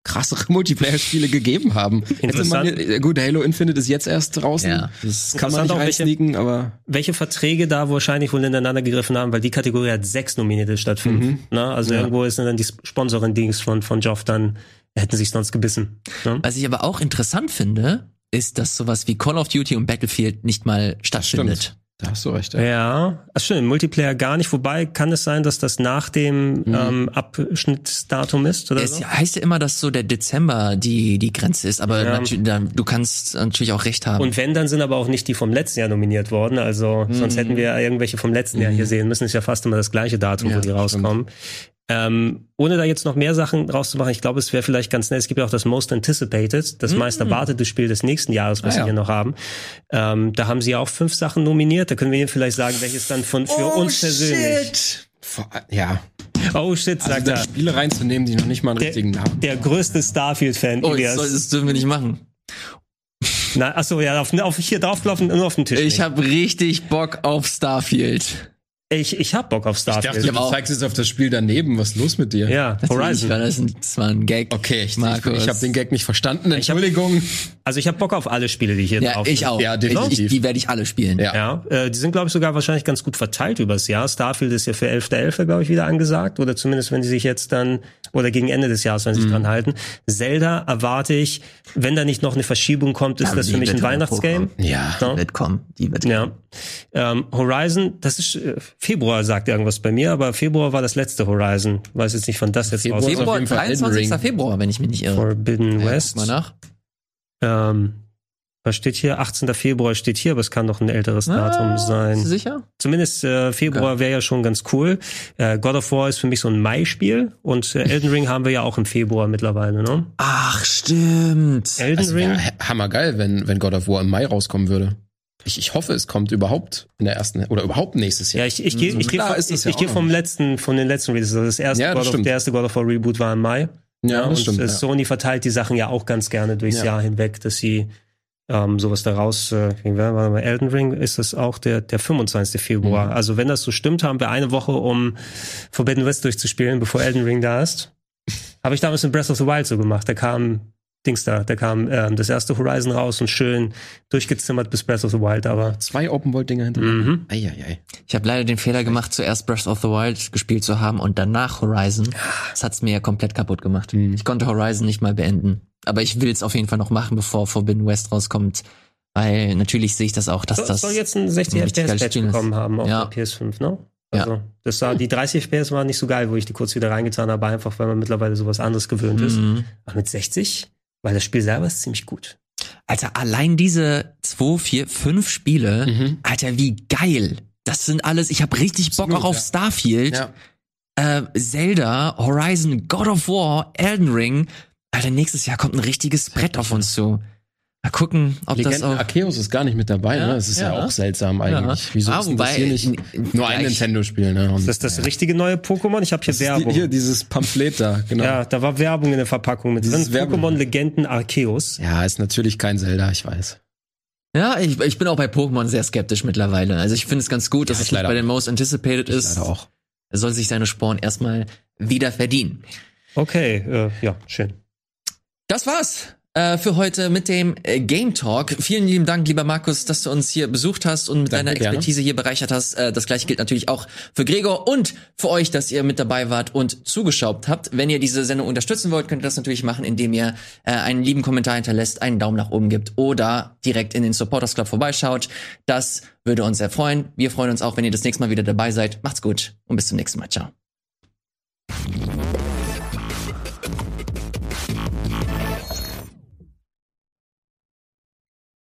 krassere Multiplayer-Spiele gegeben haben. Hätte man, Interessant. gut, Halo Infinite ist jetzt erst draußen. Ja. Das kann man Interessant nicht reinsneaken, aber welche Verträge da wahrscheinlich wohl ineinander gegriffen haben, weil die Kategorie hat sechs Nominierte statt fünf. Mhm. Ne? Also Ja. irgendwo ist dann die Sponsoring-Dings von, von Joff dann, hätten sich sonst gebissen. Ne? Was ich aber auch interessant finde, ist, dass sowas wie Call of Duty und Battlefield nicht mal stattfindet. Da hast du recht. Ja. Ja, ach stimmt, Multiplayer gar nicht. Wobei kann es sein, dass das nach dem Mhm. ähm, Abschnittsdatum ist oder Es so? heißt ja immer, dass so der Dezember die, die Grenze ist, aber Ja. natürlich, da, du kannst natürlich auch recht haben. Und wenn, dann sind aber auch nicht die vom letzten Jahr nominiert worden. Also sonst hätten wir irgendwelche vom letzten Jahr hier sehen müssen. Ist ja fast immer das gleiche Datum, Mhm. Ja, wo die rauskommen. Ähm, ohne da jetzt noch mehr Sachen rauszumachen, ich glaube, es wäre vielleicht ganz nett. Es gibt ja auch das Most Anticipated, das meist erwartete Spiel des nächsten Jahres, was. Ah, wir ja. hier noch haben. Ähm, da haben sie ja auch fünf Sachen nominiert. Da können wir Ihnen vielleicht sagen, welches dann von für uns persönlich. Vor- Ja. Oh shit, Also sagt da er. Spiele reinzunehmen, die noch nicht mal einen Der- richtigen Namen Der größte Starfield-Fan, oh, das, das dürfen wir nicht machen. Na, achso, ja, auf, auf hier draufgelaufen, nur auf den Tisch. Ich habe richtig Bock auf Starfield. Ich, ich hab Bock auf Ich Starfield. dachte, du auch- zeigst jetzt auf das Spiel daneben. Was ist los mit dir? ja, Natürlich Horizon. War das, ein, das war ein Gag. Okay, ich, ich, Markus. ich habe den Gag nicht verstanden. Ich hab- Entschuldigung. Also ich hab Bock auf alle Spiele, die hier Ja, drauf ich sind. auch. Ja, ich, definitiv. ich, die werde ich alle spielen. Ja. Ja, äh, die sind, glaube ich, sogar wahrscheinlich ganz gut verteilt übers Jahr. Starfield ist ja für 11.11., glaube ich, wieder angesagt. Oder zumindest, wenn die sich jetzt dann, oder gegen Ende des Jahres, wenn sie Mhm. sich dran halten. Zelda erwarte ich, wenn da nicht noch eine Verschiebung kommt, ist Ja, das für mich ein Weihnachtsgame. Ja. Die wird kommen. Die wird Ja. Ähm, Horizon, das ist äh, Februar, sagt irgendwas bei mir, aber Februar war das letzte Horizon. Weiß jetzt nicht, wann das jetzt Februar Februar, jeden Fall Elden 23. Ring. Februar, wenn ich mich nicht irre. Forbidden Ja, West. mal nach. Ähm, was steht hier? 18. Februar steht hier, aber es kann doch ein älteres Datum Ah, Bist du sein. sicher? Zumindest äh, Februar wäre ja schon ganz cool. Äh, God of War ist für mich so ein Mai-Spiel und äh, Elden Ring haben wir ja auch im Februar mittlerweile, ne? Ach, stimmt. Elden Also Ring? hammergeil, wenn, wenn God of War im Mai rauskommen würde. Ich, ich hoffe, es kommt überhaupt in der ersten oder überhaupt nächstes Jahr. Ja, ich, ich gehe ich das ich, ja ich auch geh noch vom letzten, von den letzten Releases. Also das erste, Ja, das of, der erste God of War Reboot war im Mai. ja, und das stimmt. äh, Ja. Sony verteilt die Sachen ja auch ganz gerne durchs Ja. Jahr hinweg, dass sie ähm, sowas daraus, äh, Elden Ring ist das auch der, der 25. Februar. Mhm. Also wenn das so stimmt, haben wir eine Woche, um Forbidden West durchzuspielen, bevor Elden Ring da ist. Habe ich damals in Breath of the Wild so gemacht. Da kam Dings da, da kam ähm, das erste Horizon raus und schön durchgezimmert bis Breath of the Wild, aber Zwei Open-World-Dinger hintereinander. Mhm. Eieiei. Ich habe leider den Fehler gemacht, zuerst Breath of the Wild gespielt zu haben und danach Horizon. Das hat's mir ja komplett kaputt gemacht. Mhm. Ich konnte Horizon nicht mal beenden. Aber ich will es auf jeden Fall noch machen, bevor Forbidden West rauskommt. Weil natürlich sehe ich das auch, dass soll, das. soll jetzt ein 60 ein richtig FPS geiles Patch Spiel ist. bekommen haben auf Ja. der PS5, ne? Ja. Also, das sah, die 30 FPS waren nicht so geil, wo ich die kurz wieder reingetan habe, einfach weil man mittlerweile sowas anderes gewöhnt ist. Mhm. Aber mit 60, weil das Spiel selber ist ziemlich gut. Alter, allein diese zwei, vier, fünf Spiele, Mhm. Alter, wie geil. Das sind alles, ich habe richtig Bock Absolut, auch auf ja. Starfield, Ja. äh, Zelda, Horizon, God of War, Elden Ring. Alter, nächstes Jahr kommt ein richtiges Brett auf uns zu. Mal gucken, ob das Legenden auch... Arceus ist gar nicht mit dabei, Ja, ne? Das ist ja, ja. auch seltsam eigentlich. Wieso Ah, wobei, das hier nicht nur ein Nintendo-Spiel, ne? Und, Das ist das richtige neue Pokémon. Ich habe hier das ist die, Werbung. hier dieses Pamphlet da, genau. ja, Ja. da war Werbung in der Verpackung mit Dieses drin. Werbung. Pokémon Legenden Arceus. ist natürlich kein Zelda, ich weiß. Ja, ich, ich bin auch bei Pokémon sehr skeptisch mittlerweile. Also ich finde es ganz gut, dass Ja, es ich nicht leider bei den. Most Anticipated Ich ist. leider auch. Er soll sich seine Sporen erstmal wieder verdienen. Okay, äh, ja, schön. Das war's äh, für heute mit dem äh, Game Talk. Vielen lieben Dank, lieber Markus, dass du uns hier besucht hast und mit Danke, deiner gerne. Expertise hier bereichert hast. Äh, das gleiche gilt natürlich auch für Gregor und für euch, dass ihr mit dabei wart und zugeschaut habt. Wenn ihr diese Sendung unterstützen wollt, könnt ihr das natürlich machen, indem ihr äh, einen lieben Kommentar hinterlässt, einen Daumen nach oben gibt oder direkt in den Supporters Club vorbeischaut. Das würde uns sehr freuen. Wir freuen uns auch, wenn ihr das nächste Mal wieder dabei seid. Macht's gut und bis zum nächsten Mal. Ciao.